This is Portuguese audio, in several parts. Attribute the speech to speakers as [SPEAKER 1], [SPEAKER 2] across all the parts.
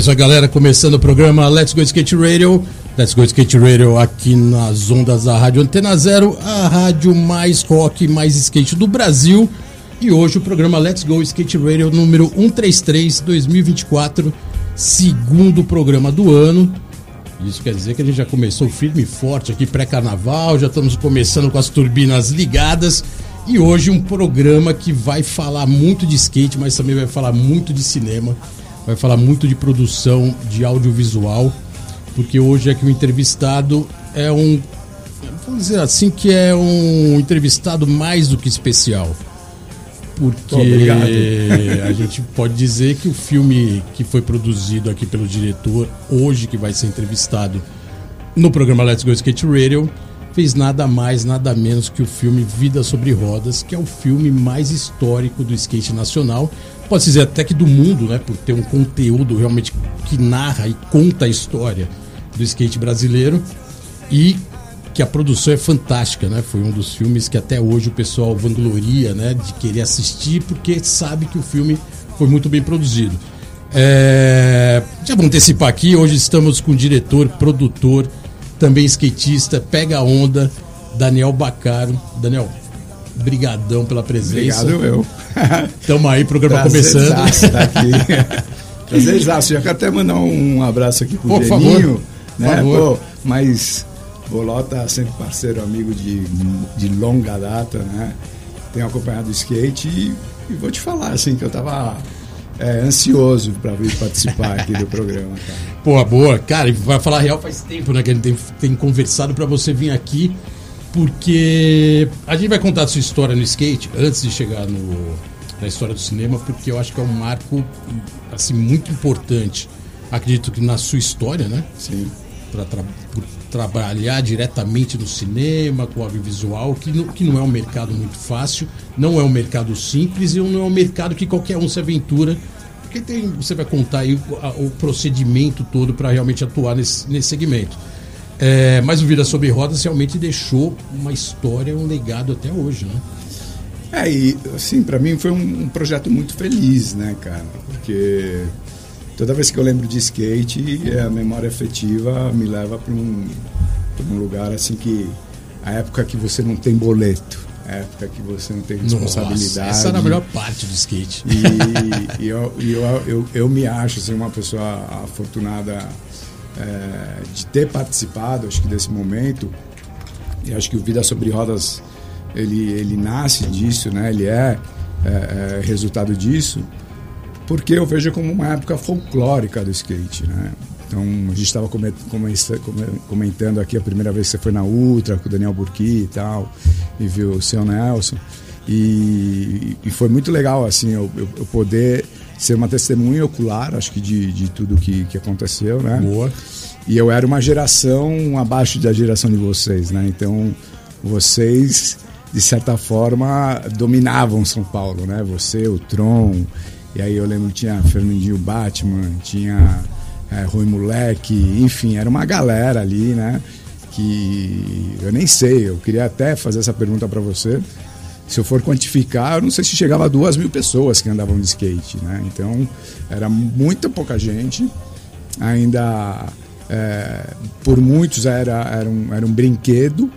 [SPEAKER 1] Isso aí, galera. Começando o programa Let's Go Skate Radio. Let's Go Skate Radio aqui nas ondas da Rádio Antena Zero, a rádio mais rock, mais skate do Brasil. E hoje o programa Let's Go Skate Radio número 133 2024, segundo programa do ano. Isso quer dizer que a gente já começou firme e forte aqui pré-carnaval, já estamos começando com as turbinas ligadas. E hoje um programa que vai falar muito de skate, mas também vai falar muito de cinema vai falar muito de produção de audiovisual, porque hoje é que o entrevistado é um, vamos dizer assim, que é um entrevistado mais do que especial. Porque
[SPEAKER 2] Obrigado.
[SPEAKER 1] a gente pode dizer que o filme que foi produzido aqui pelo diretor, hoje que vai ser entrevistado no programa Let's Go Skate Radio, fez nada mais, nada menos que o filme Vida sobre Rodas, que é o filme mais histórico do skate nacional. Pode dizer até que do mundo, né? Por ter um conteúdo realmente que narra e conta a história do skate brasileiro. E que a produção é fantástica, né? Foi um dos filmes que até hoje o pessoal vangloria, né? De querer assistir, porque sabe que o filme foi muito bem produzido. É... Já vou antecipar aqui, hoje estamos com o diretor, produtor, também skatista, pega a onda, Daniel Bacaro. Daniel, brigadão pela presença.
[SPEAKER 2] Obrigado eu.
[SPEAKER 1] Tamo aí, programa
[SPEAKER 2] Prazerzaço
[SPEAKER 1] começando.
[SPEAKER 2] estar aqui. Prazerzaço. Já quero até mandar um abraço aqui pro
[SPEAKER 1] Por
[SPEAKER 2] Geninho. Né?
[SPEAKER 1] Por favor.
[SPEAKER 2] Pô, mas Bolota sempre parceiro, amigo de, de longa data, né? Tenho acompanhado o skate e, e vou te falar, assim, que eu tava é, ansioso para vir participar aqui do programa, cara.
[SPEAKER 1] Pô, boa. Cara, vai falar real faz tempo, né? Que a gente tem, tem conversado pra você vir aqui, porque a gente vai contar a sua história no skate antes de chegar no, na história do cinema, porque eu acho que é um marco, assim, muito importante. Acredito que na sua história, né?
[SPEAKER 2] Sim.
[SPEAKER 1] Pra tra por trabalhar diretamente no cinema, com audiovisual, que não, que não é um mercado muito fácil, não é um mercado simples e não é um mercado que qualquer um se aventura. Porque tem, você vai contar aí o, a- o procedimento todo para realmente atuar nesse, nesse segmento. É, mas o Vida Sobre Rodas realmente deixou uma história, um legado até hoje, né?
[SPEAKER 2] É, e assim, pra mim foi um, um projeto muito feliz, né, cara? Porque toda vez que eu lembro de skate, a memória afetiva me leva pra um, pra um lugar assim que. A época que você não tem boleto, a época que você não tem responsabilidade.
[SPEAKER 1] Nossa, essa era a melhor parte do skate.
[SPEAKER 2] E, e eu, eu, eu, eu me acho assim, uma pessoa afortunada é, de ter participado, acho que desse momento. E acho que o Vida sobre Rodas ele, ele nasce disso, né? Ele é, é, é resultado disso, porque eu vejo como uma época folclórica do skate, né? Então a gente estava comentando aqui a primeira vez que você foi na Ultra com o Daniel Burki e tal, e viu o seu Nelson. E, e foi muito legal assim eu, eu, eu poder ser uma testemunha ocular, acho que de, de tudo que, que aconteceu, né?
[SPEAKER 1] Boa.
[SPEAKER 2] E eu era uma geração abaixo da geração de vocês, né? Então, vocês, de certa forma, dominavam São Paulo, né? Você, o Tron, e aí eu lembro que tinha Fernandinho Batman, tinha é, Rui Moleque, enfim, era uma galera ali, né? Que eu nem sei, eu queria até fazer essa pergunta para você. Se eu for quantificar, eu não sei se chegava a duas mil pessoas que andavam de skate, né? Então, era muita pouca gente, ainda é, por muitos era, era, um, era um brinquedo,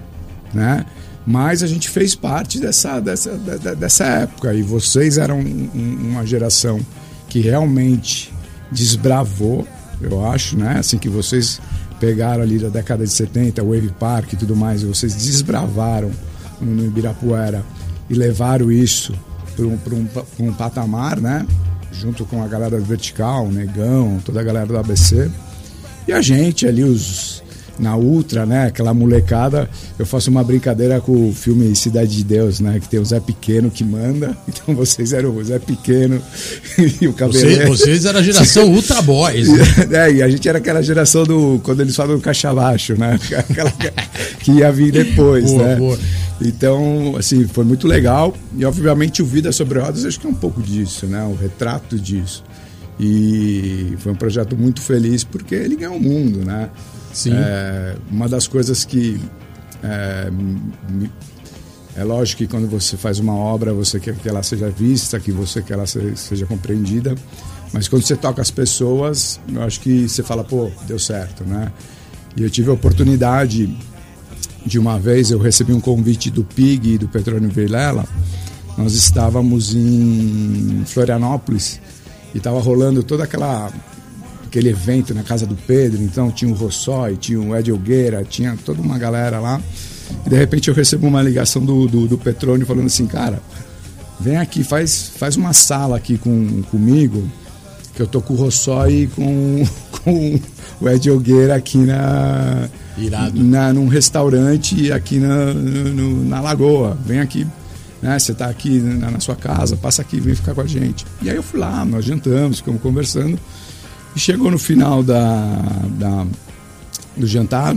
[SPEAKER 2] né? Mas a gente fez parte dessa, dessa, da- dessa época e vocês eram um- um- uma geração que realmente desbravou, eu acho, né? Assim que vocês pegaram ali da década de 70, Wave Park e tudo mais, e vocês desbravaram no Ibirapuera e levaram isso para um, pra um, pra um patamar, né? Junto com a galera do Vertical, Negão, toda a galera do ABC. E a gente ali, os na Ultra, né? Aquela molecada, eu faço uma brincadeira com o filme Cidade de Deus, né? Que tem o Zé Pequeno que manda. Então vocês eram o Zé Pequeno e o
[SPEAKER 1] cabelo. Vocês, vocês eram a geração Ultra Boys.
[SPEAKER 2] Né? É, e a gente era aquela geração do. Quando eles falam do caixa baixo, né? Aquela que ia vir depois, boa, né? Boa. Então, assim, foi muito legal. E obviamente o Vida sobre Rodas acho que é um pouco disso, né? O retrato disso. E foi um projeto muito feliz porque ele ganhou o mundo, né?
[SPEAKER 1] Sim.
[SPEAKER 2] É, uma das coisas que é, é lógico que quando você faz uma obra, você quer que ela seja vista, que você quer que ela seja compreendida, mas quando você toca as pessoas, eu acho que você fala, pô, deu certo, né? E eu tive a oportunidade de uma vez, eu recebi um convite do PIG e do Petrônio Vilela, nós estávamos em Florianópolis e estava rolando toda aquela aquele evento na casa do Pedro, então tinha o Rossói, tinha o Ed Algueira, tinha toda uma galera lá. E de repente eu recebo uma ligação do, do, do Petrônio falando assim, cara, vem aqui, faz, faz uma sala aqui com, comigo, que eu tô com o Rossói e com, com o Ed Algueira aqui na,
[SPEAKER 1] Irado.
[SPEAKER 2] na num restaurante aqui na, no, na Lagoa. Vem aqui, né? Você tá aqui na, na, sua casa, passa aqui, vem ficar com a gente. E aí eu fui lá, nós jantamos, ficamos conversando. E chegou no final da, da do jantar,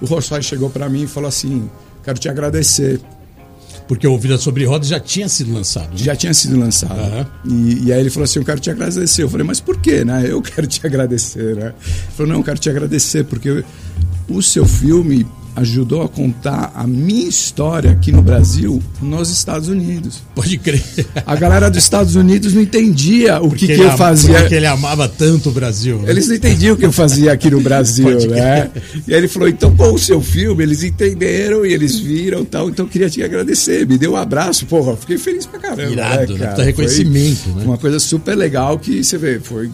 [SPEAKER 2] o Rossói chegou para mim e falou assim: Quero te agradecer.
[SPEAKER 1] Porque o Vida Sobre Rodas já tinha sido lançado. Né?
[SPEAKER 2] Já tinha sido lançado. Uhum. E, e, aí ele falou assim: Eu quero te agradecer. Eu falei: Mas por quê? Né? Eu quero te agradecer. Né? Ele falou: Não, eu quero te agradecer porque o seu filme ajudou a contar a minha história aqui no Brasil, nos Estados Unidos.
[SPEAKER 1] Pode crer.
[SPEAKER 2] A galera dos Estados Unidos não entendia o que, que eu fazia.
[SPEAKER 1] Porque ele amava tanto o Brasil.
[SPEAKER 2] Né? Eles não entendiam o que eu fazia aqui no Brasil, né? E aí ele falou: então com o seu filme, eles entenderam e eles viram tal, então eu queria te agradecer. Me deu um abraço, porra, fiquei feliz pra caramba.
[SPEAKER 1] Irado, né, cara? reconhecimento,
[SPEAKER 2] foi
[SPEAKER 1] né?
[SPEAKER 2] Uma coisa super legal que você vê, foi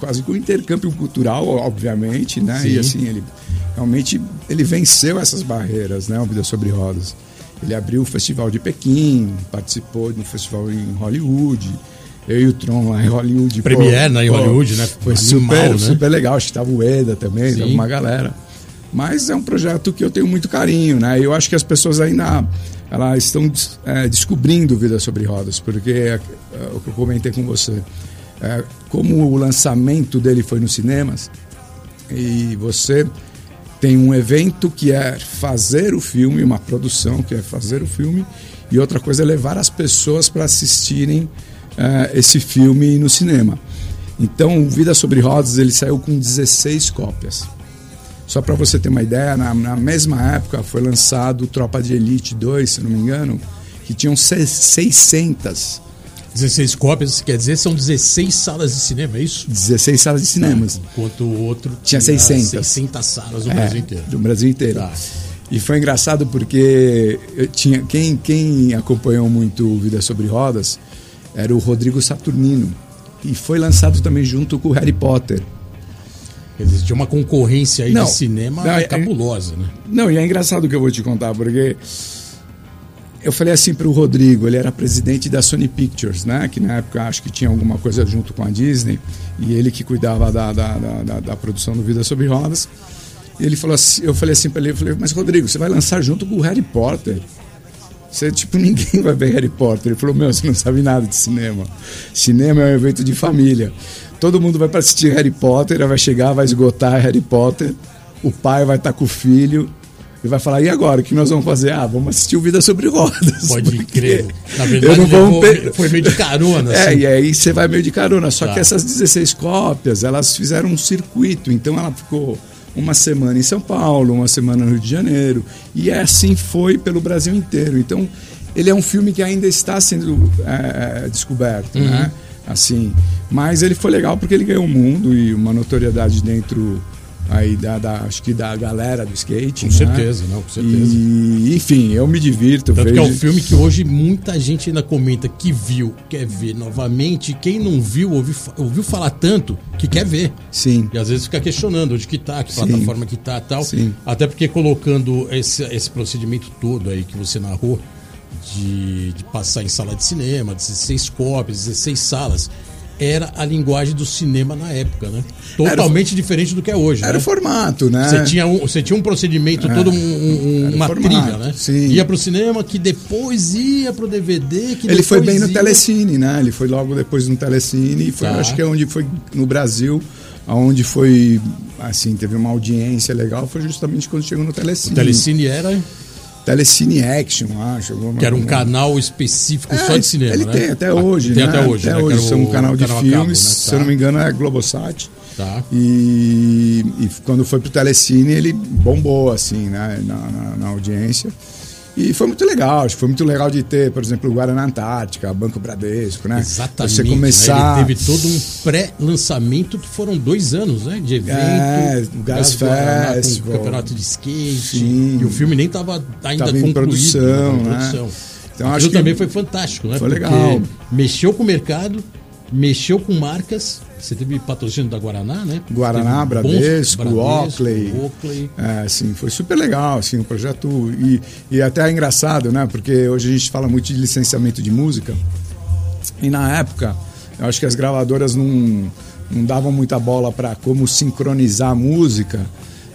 [SPEAKER 2] quase que um intercâmbio cultural, obviamente, né? Sim. E assim, ele realmente ele venceu essas barreiras, né? O Vida sobre Rodas. Ele abriu o Festival de Pequim, participou do festival em Hollywood. Eu e o Tron lá em Hollywood.
[SPEAKER 1] Premiere né, em Hollywood, né?
[SPEAKER 2] Foi Animal, super, né? super legal. Acho que estava o Eda também, tava uma galera. Mas é um projeto que eu tenho muito carinho, né? Eu acho que as pessoas ainda elas estão é, descobrindo Vida sobre Rodas, porque é, é, o que eu comentei com você. É, como o lançamento dele foi nos cinemas, e você tem um evento que é fazer o filme, uma produção que é fazer o filme, e outra coisa é levar as pessoas para assistirem uh, esse filme no cinema. Então, Vida sobre Rodas ele saiu com 16 cópias. Só para você ter uma ideia, na, na, mesma época foi lançado Tropa de Elite 2, se não me engano, que tinham 600
[SPEAKER 1] 16 cópias, quer dizer, são 16 salas de cinema, é isso?
[SPEAKER 2] 16 salas de cinemas.
[SPEAKER 1] Ah, enquanto o outro
[SPEAKER 2] tinha, tinha 600.
[SPEAKER 1] 600 salas no é, Brasil inteiro.
[SPEAKER 2] Do Brasil inteiro. Tá. E foi engraçado porque eu tinha quem, quem acompanhou muito Vida sobre Rodas era o Rodrigo Saturnino. E foi lançado também junto com o Harry Potter.
[SPEAKER 1] Quer dizer, tinha uma concorrência aí não, de cinema não, é, cabulosa, né?
[SPEAKER 2] Não, e é engraçado o que eu vou te contar, porque eu falei assim para o Rodrigo, ele era presidente da Sony Pictures, né? Que na época acho que tinha alguma coisa junto com a Disney e ele que cuidava da, da, da, da produção do Vida sobre Rodas. E ele falou assim, eu falei assim para ele, eu falei, mas Rodrigo, você vai lançar junto com o Harry Potter? Você, tipo, ninguém vai ver Harry Potter. Ele falou, meu, você não sabe nada de cinema. Cinema é um evento de família. Todo mundo vai para assistir Harry Potter, vai chegar, vai esgotar Harry Potter, o pai vai estar tá com o filho, e vai falar, e agora? O que nós vamos fazer? Ah, vamos assistir o Vida sobre Rodas.
[SPEAKER 1] Pode crer. Na verdade, eu não levou, foi meio de carona.
[SPEAKER 2] É, assim. e aí você vai meio de carona. Só tá. que essas 16 cópias, elas fizeram um circuito. Então ela ficou uma semana em São Paulo, uma semana no Rio de Janeiro. E assim foi pelo Brasil inteiro. Então, ele é um filme que ainda está sendo é, descoberto, uhum. né? Assim, mas ele foi legal porque ele ganhou o mundo e uma notoriedade dentro aí da, da, acho que da galera do skate.
[SPEAKER 1] Com né? certeza, não, com certeza.
[SPEAKER 2] E, enfim, eu me divirto.
[SPEAKER 1] Tanto vejo... que é um filme que hoje muita gente ainda comenta que viu, quer ver novamente. Quem não viu, ouviu, ouviu falar tanto que quer ver.
[SPEAKER 2] Sim.
[SPEAKER 1] E às vezes fica questionando onde que tá, que Sim. plataforma que tá tal. Sim. Até porque colocando esse, esse procedimento todo aí que você narrou, de, de passar em sala de cinema, 16 cópias, 16 salas era a linguagem do cinema na época, né? Totalmente diferente do que é hoje.
[SPEAKER 2] Era
[SPEAKER 1] né?
[SPEAKER 2] o formato, né?
[SPEAKER 1] Você tinha um, você tinha um procedimento, é, todo um, um, uma formato, trilha, né?
[SPEAKER 2] Sim.
[SPEAKER 1] Ia pro cinema, que depois ia pro DVD. Que
[SPEAKER 2] Ele foi bem no Telecine, né? Ele foi logo depois no Telecine. E foi, tá. acho que é onde foi no Brasil, onde foi, assim, teve uma audiência legal, foi justamente quando chegou no Telecine.
[SPEAKER 1] O Telecine era
[SPEAKER 2] Telecine Action, acho.
[SPEAKER 1] Que era um canal específico é, só de cinema.
[SPEAKER 2] Ele
[SPEAKER 1] né?
[SPEAKER 2] tem até hoje.
[SPEAKER 1] Tem
[SPEAKER 2] né?
[SPEAKER 1] até hoje.
[SPEAKER 2] Até
[SPEAKER 1] né?
[SPEAKER 2] hoje. São um canal de canal filmes, cabo, né? tá.
[SPEAKER 1] se
[SPEAKER 2] eu não me engano, é Globosat.
[SPEAKER 1] Tá.
[SPEAKER 2] E, e quando foi pro Telecine, ele bombou, assim, né? na, na, na audiência. E foi muito legal, acho que foi muito legal de ter, por exemplo, o Guarana Antártica, Banco Bradesco, né?
[SPEAKER 1] Exatamente.
[SPEAKER 2] Você começar.
[SPEAKER 1] Né? Ele teve todo um pré-lançamento que foram dois anos, né? De evento. É,
[SPEAKER 2] o Festival.
[SPEAKER 1] campeonato de skate.
[SPEAKER 2] Sim.
[SPEAKER 1] E o filme nem estava ainda
[SPEAKER 2] tava. Em produção, né?
[SPEAKER 1] produção.
[SPEAKER 2] Então,
[SPEAKER 1] acho que também foi fantástico, né?
[SPEAKER 2] Foi legal.
[SPEAKER 1] mexeu com o mercado, mexeu com marcas. Você teve patrocínio da Guaraná, né?
[SPEAKER 2] Guaraná, Bradesco,
[SPEAKER 1] Bradesco,
[SPEAKER 2] Oakley.
[SPEAKER 1] Oakley.
[SPEAKER 2] É, sim, foi super legal, assim, o projeto. E, e até é engraçado, né? Porque hoje a gente fala muito de licenciamento de música. E na época, eu acho que as gravadoras não, não davam muita bola para como sincronizar a música.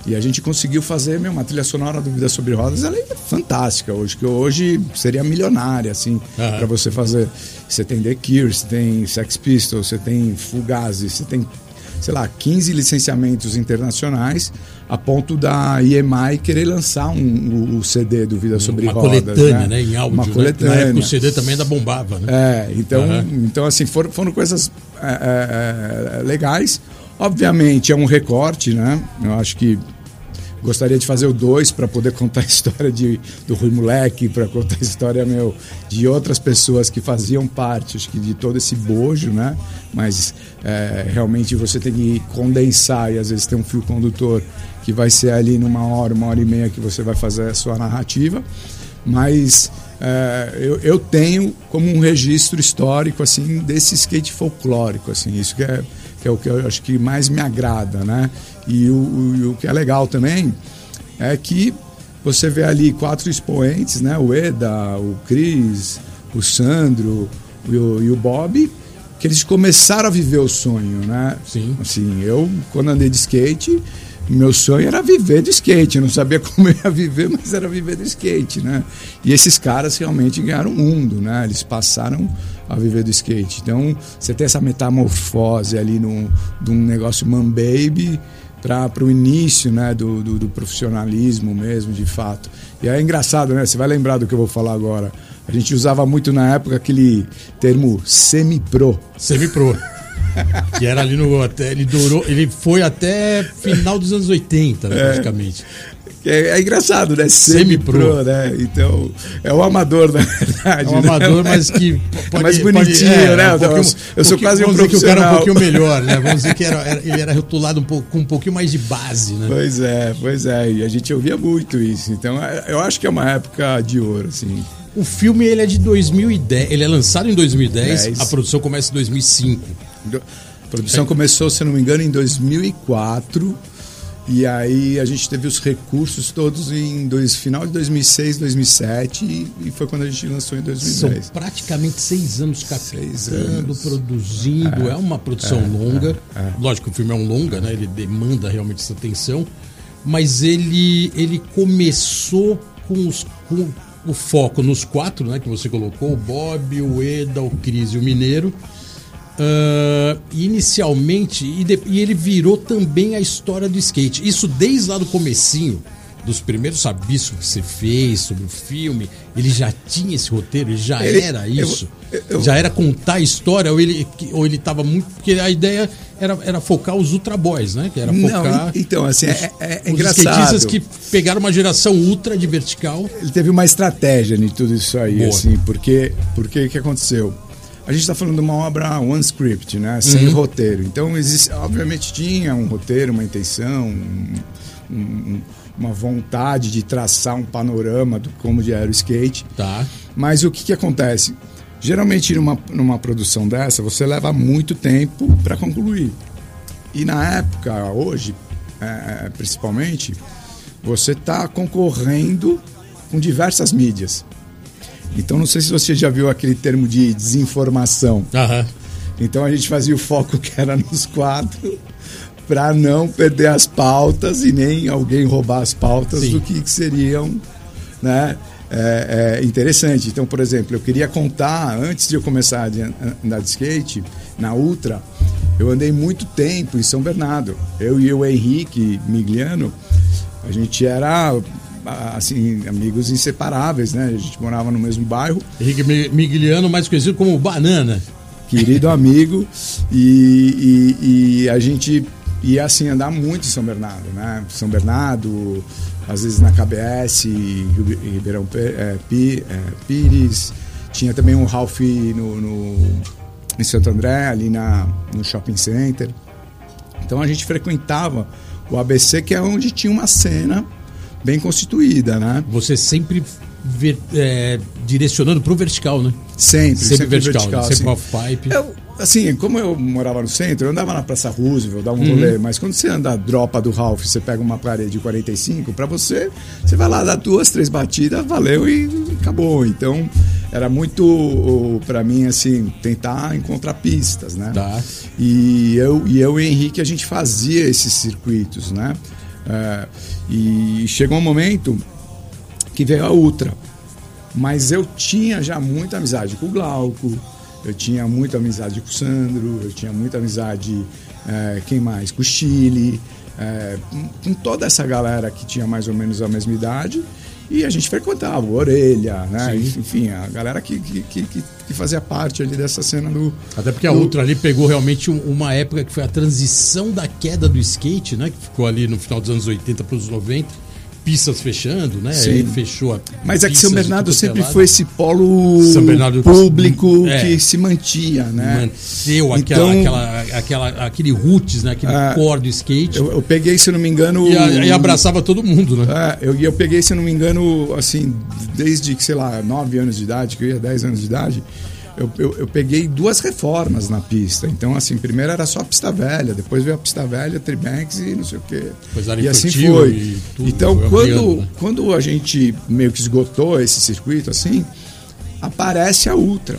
[SPEAKER 2] E a gente conseguiu fazer meu, uma trilha sonora do Vida Sobre Rodas, ela é fantástica hoje, que hoje seria milionária, assim, uhum. para você fazer. Você tem The Cure, você tem Sex Pistols, você tem Fugazi, você tem, sei lá, 15 licenciamentos internacionais, a ponto da EMI querer lançar um, o, CD do Vida Sobre
[SPEAKER 1] uma
[SPEAKER 2] Rodas.
[SPEAKER 1] coletânea,
[SPEAKER 2] né?
[SPEAKER 1] né? Em áudio.
[SPEAKER 2] Uma
[SPEAKER 1] né?
[SPEAKER 2] coletânea.
[SPEAKER 1] Na época o CD também ainda bombava, né?
[SPEAKER 2] É, então,
[SPEAKER 1] Uhum.
[SPEAKER 2] então assim, foram, foram coisas é, é, legais. Obviamente é um recorte, né? Eu acho que gostaria de fazer o 2 para poder contar a história de, do Rui Moleque, para contar a história meu, de outras pessoas que faziam parte acho que de todo esse bojo, né? Mas é, realmente você tem que condensar e às vezes tem um fio condutor que vai ser ali numa hora, uma hora e meia que você vai fazer a sua narrativa. Mas é, eu, eu tenho como um registro histórico assim desse skate folclórico, assim, isso que é que é o que eu acho que mais me agrada, né? E o, o, o, que é legal também é que você vê ali quatro expoentes, né? O Eda, o Cris, o Sandro e o, e o Bob, que eles começaram a viver o sonho, né?
[SPEAKER 1] Sim.
[SPEAKER 2] Assim, eu quando andei de skate, meu sonho era viver de skate. Eu não sabia como eu ia viver, mas era viver de skate, né? E esses caras realmente ganharam o mundo, né? Eles passaram a viver do skate. Então, você tem essa metamorfose ali no, de um negócio man baby para o início né, do, do, do, profissionalismo mesmo, de fato. E é engraçado, né? Você vai lembrar do que eu vou falar agora. A gente usava muito na época aquele termo semi-pro.
[SPEAKER 1] Semi-pro. Que era ali no. Até, ele durou. Ele foi até final dos anos 80, né,
[SPEAKER 2] É.
[SPEAKER 1] praticamente.
[SPEAKER 2] É, é engraçado, né?
[SPEAKER 1] Semi-pro.
[SPEAKER 2] Semi-pro, né? Então, é o amador, na verdade.
[SPEAKER 1] É um
[SPEAKER 2] né?
[SPEAKER 1] amador, mas que pode,
[SPEAKER 2] É mais bonitinho,
[SPEAKER 1] pode- é,
[SPEAKER 2] né?
[SPEAKER 1] um pouquinho-
[SPEAKER 2] eu sou quase um
[SPEAKER 1] vamos dizer que o cara é um
[SPEAKER 2] profissional.
[SPEAKER 1] pouquinho melhor, né? Vamos dizer que era, era- ele era rotulado um pouco, com um pouquinho mais de base, né?
[SPEAKER 2] Pois é, pois é. E a gente ouvia muito isso. Então, é- eu acho que é uma época de ouro, assim.
[SPEAKER 1] O filme ele é de 2010, ele é lançado em 2010,
[SPEAKER 2] Dez.
[SPEAKER 1] a produção começa em 2005.
[SPEAKER 2] A produção começou, se não me engano, em 2004. E aí a gente teve os recursos todos em dois, final de 2006, 2007 e, e foi quando a gente lançou em
[SPEAKER 1] São
[SPEAKER 2] 2010.
[SPEAKER 1] praticamente seis anos
[SPEAKER 2] Seis
[SPEAKER 1] captando,
[SPEAKER 2] anos.
[SPEAKER 1] produzindo. É, uma produção longa. Lógico que o filme é um longa, né? Ele demanda realmente essa atenção. Mas ele, ele começou com, os, com o foco nos quatro, né? Que você colocou: o Bob, o Eda, o Cris e o Mineiro. Ah, inicialmente, e, de- e ele virou também a história do skate. Isso desde lá do comecinho, dos primeiros rabiscos que você fez sobre o filme, ele já tinha esse roteiro, ele já
[SPEAKER 2] Ele-
[SPEAKER 1] era
[SPEAKER 2] eu-
[SPEAKER 1] isso.
[SPEAKER 2] eu-
[SPEAKER 1] já era contar a história, ou ele, ou ele tava muito. Porque a ideia era, era focar os Ultra Boys, né? Que era
[SPEAKER 2] Não,
[SPEAKER 1] focar.
[SPEAKER 2] e- então, assim,
[SPEAKER 1] os,
[SPEAKER 2] é- é- é
[SPEAKER 1] os
[SPEAKER 2] engraçado.
[SPEAKER 1] skatistas que pegaram uma geração ultra de vertical.
[SPEAKER 2] Ele teve uma estratégia em tudo isso aí,
[SPEAKER 1] Boa.
[SPEAKER 2] assim, porque porque o que aconteceu? A gente está falando de uma obra one script, né? Sem
[SPEAKER 1] Uhum.
[SPEAKER 2] roteiro. Então, existe, obviamente tinha um roteiro, uma intenção, um- um- uma vontade de traçar um panorama do como era o skate.
[SPEAKER 1] Tá.
[SPEAKER 2] Mas o que, que acontece? Geralmente, numa, numa produção dessa, você leva muito tempo para concluir. E na época, hoje, é, principalmente, você está concorrendo com diversas mídias. Então, não sei se você já viu aquele termo de desinformação.
[SPEAKER 1] Aham.
[SPEAKER 2] Então a gente fazia o foco que era nos quatro para não perder as pautas e nem alguém roubar as pautas Sim. do que, que seriam, né? É, é, interessante. Então, por exemplo, eu queria contar, antes de eu começar a andar de skate, na Ultra, eu andei muito tempo em São Bernardo. Eu e o Henrique Migliano, a gente era assim, amigos inseparáveis, né? A gente morava no mesmo bairro.
[SPEAKER 1] Henrique Migliano, mais conhecido como Banana.
[SPEAKER 2] Querido amigo. E, e, e, a gente ia assim andar muito em São Bernardo, né? São Bernardo, às vezes na KBS, Ribeirão é, é, Pires. Tinha também um Ralph no, no, em Santo André, ali na, no shopping center. Então a gente frequentava o ABC, que é onde tinha uma cena bem constituída, né?
[SPEAKER 1] Você sempre ver, é, direcionando para o vertical, né?
[SPEAKER 2] Sempre,
[SPEAKER 1] sempre,
[SPEAKER 2] sempre
[SPEAKER 1] vertical, vertical
[SPEAKER 2] sempre
[SPEAKER 1] assim. off-pipe.
[SPEAKER 2] Eu, assim, como eu morava no centro, eu andava na Praça Roosevelt, dava um uhum. rolê, mas quando você anda a dropa do Ralph, você pega uma parede de 45, para você, você vai lá dar duas, três batidas, valeu e acabou. Então, era muito, para mim, assim, tentar encontrar pistas, né?
[SPEAKER 1] Tá.
[SPEAKER 2] E eu, e eu e o Henrique, a gente fazia esses circuitos, né? É, e chegou um momento que veio a Ultra. Mas eu tinha já muita amizade com o Glauco, eu tinha muita amizade com o Sandro, eu tinha muita amizade, é, quem mais? Com o Chile, é, com toda essa galera que tinha mais ou menos a mesma idade. E a gente frequentava, o Orelha, né? Sim. Enfim, a galera que, que, que, que, fazia parte ali dessa cena do.
[SPEAKER 1] Até porque a do... Ultra ali pegou realmente uma época que foi a transição da queda do skate, né? Que ficou ali no final dos anos 80 para os 90 pistas fechando, né?
[SPEAKER 2] Sim.
[SPEAKER 1] fechou a
[SPEAKER 2] Mas é que São Bernardo sempre foi esse polo público é, que se mantinha, né?
[SPEAKER 1] Manteu aquela, então, aquela, aquela, aquele roots, né? Aquele uh, core do skate.
[SPEAKER 2] Eu, eu, peguei, se não me engano.
[SPEAKER 1] E, a, e abraçava todo mundo, né?
[SPEAKER 2] Uh, eu, eu peguei, se não me engano, assim, desde, sei lá, 9 anos de idade, que eu ia 10 anos de idade eu, eu, eu, peguei duas reformas na pista. Então, assim, primeiro era só a pista velha, depois veio a pista velha, Tribanks e não sei o quê.
[SPEAKER 1] e assim foi. E
[SPEAKER 2] então, quando, né? quando a gente meio que esgotou esse circuito, assim, aparece a Ultra.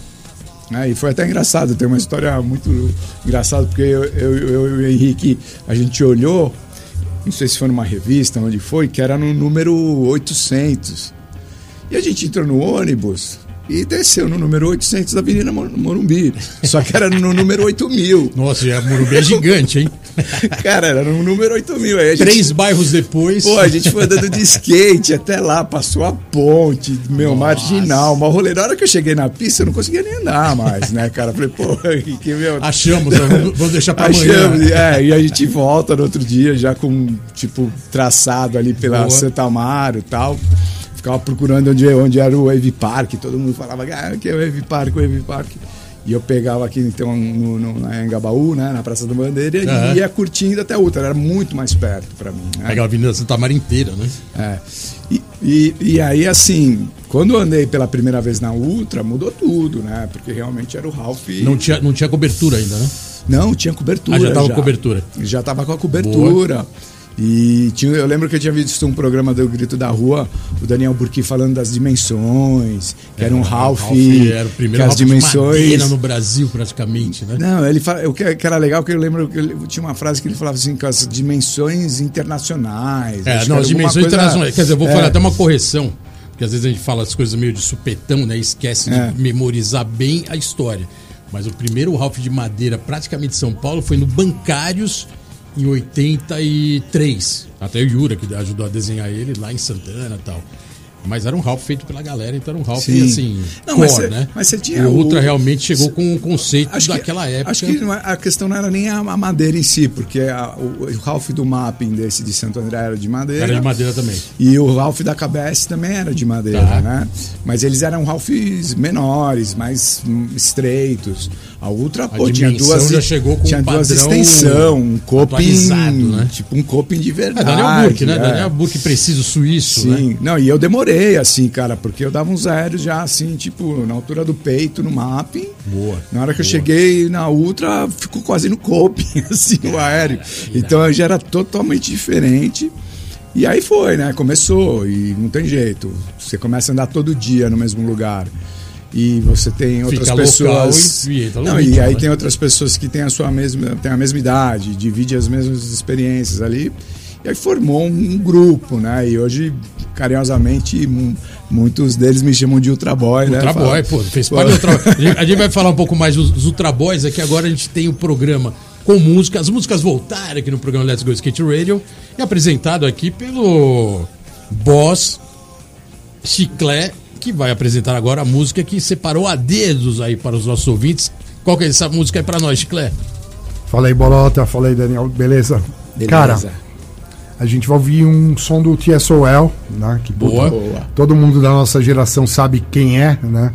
[SPEAKER 2] Né? E foi até engraçado, tem uma história muito engraçada, porque eu, eu, eu e o Henrique, a gente olhou, não sei se foi numa revista, onde foi, que era no número 800. E a gente entrou no ônibus, e desceu no número 800 da Avenida Morumbi. Só que era no número 8000.
[SPEAKER 1] Nossa, a Morumbi é gigante, hein?
[SPEAKER 2] Cara, era no número 8000. Aí
[SPEAKER 1] gente... Três bairros depois.
[SPEAKER 2] Pô, a gente foi andando de skate até lá, passou a ponte, meu, Nossa. marginal, uma rolê. Na hora que eu cheguei na pista, eu não conseguia nem andar mais, né, cara? Falei, pô, que meu.
[SPEAKER 1] Achamos, vamos deixar pra Achamos,
[SPEAKER 2] amanhã. É, e a gente volta no outro dia já com, tipo, traçado ali pela Boa. Santa Amaro e tal ficava procurando onde, onde era o Wave Park, todo mundo falava, ah, que é o Wave Park, o Wave Park. E eu pegava aqui então no, no, na Engabaú, né, na Praça da Bandeira, uhum. e ia curtindo até a outra, era muito mais perto para mim. Né?
[SPEAKER 1] Pegava a Avenida Santa Maria inteira, né?
[SPEAKER 2] É. E, e, e, aí, assim, quando eu andei pela primeira vez na Ultra, mudou tudo, né? Porque realmente era o Ralph.
[SPEAKER 1] Não tinha, não tinha cobertura ainda, né?
[SPEAKER 2] Não, tinha cobertura.
[SPEAKER 1] Ah, já tava já. cobertura.
[SPEAKER 2] Já tava com a cobertura. Boa. E tinha, eu lembro que eu tinha visto um programa do Grito da Rua, o Daniel Burki falando das dimensões, que é, era um Ralph, Ralph
[SPEAKER 1] era o primeiro
[SPEAKER 2] que as dimensões
[SPEAKER 1] no Brasil praticamente, né?
[SPEAKER 2] Não, ele fala, o que, era legal que eu lembro que ele, tinha uma frase que ele falava assim com as dimensões internacionais.
[SPEAKER 1] É, não, as dimensões internacionais. Quer dizer, eu vou é. falar até uma correção, porque às vezes a gente fala as coisas meio de supetão, né? Esquece é. de memorizar bem a história. Mas o primeiro Ralph de madeira praticamente de São Paulo foi no Bancários em 83. Até o Yura, que ajudou a desenhar ele lá em Santana e tal. Mas era um Ralph feito pela galera, então era um Ralph Sim. assim, não, core, mas cê, né?
[SPEAKER 2] Mas você tinha
[SPEAKER 1] o Ultra realmente chegou com um conceito acho daquela
[SPEAKER 2] que,
[SPEAKER 1] época.
[SPEAKER 2] Acho que é, a questão não era nem a madeira em si, porque a, o, o, Ralph do mapping desse de Santo André era de madeira.
[SPEAKER 1] Era de madeira também.
[SPEAKER 2] E o Ralph da KBS também era de madeira, tá. né? Mas eles eram Ralphs menores, mais estreitos. A Ultra, pô, a tinha duas.
[SPEAKER 1] já chegou com
[SPEAKER 2] tinha
[SPEAKER 1] um
[SPEAKER 2] duas extensão, um coping. Né? Tipo um coping de verdade.
[SPEAKER 1] É, Daniel Burke, né? É. Daniel Burke preciso suíço.
[SPEAKER 2] Sim.
[SPEAKER 1] Né?
[SPEAKER 2] Não, e eu demorei, assim, cara, porque eu dava uns aéreos já, assim, tipo, na altura do peito, no mapping.
[SPEAKER 1] Boa.
[SPEAKER 2] Na hora que
[SPEAKER 1] boa.
[SPEAKER 2] eu cheguei na Ultra, ficou quase no coping, assim, o aéreo. Então já era totalmente diferente. E aí foi, né? Começou, e não tem jeito. Você começa a andar todo dia no mesmo lugar. e você tem outras
[SPEAKER 1] Fica
[SPEAKER 2] pessoas.
[SPEAKER 1] e
[SPEAKER 2] não, e aí
[SPEAKER 1] né?
[SPEAKER 2] tem outras pessoas que têm a sua mesma, têm a mesma idade, divide as mesmas experiências ali. E aí formou um grupo, né? E hoje, carinhosamente, mu- muitos deles me chamam de Ultra Boy, né?
[SPEAKER 1] Ultra Boy,
[SPEAKER 2] Falam,
[SPEAKER 1] pô, fez parte do Ultra Boy. A gente- A gente vai falar um pouco mais dos, dos Ultra Boys aqui. Agora a gente tem o programa com música. As músicas voltaram aqui no programa Let's Go Skate Radio. E apresentado aqui pelo Boss Chiclé, que vai apresentar agora a música que separou a dedos aí para os nossos ouvintes. Qual que é essa música aí para nós, Chiclé?
[SPEAKER 3] Fala aí, Bolota. Fala aí, Daniel. Beleza?
[SPEAKER 2] Beleza.
[SPEAKER 3] Cara, a gente vai ouvir um som do TSOL, né? Que
[SPEAKER 1] Boa.
[SPEAKER 2] Boa.
[SPEAKER 3] todo mundo da nossa geração sabe quem é, né?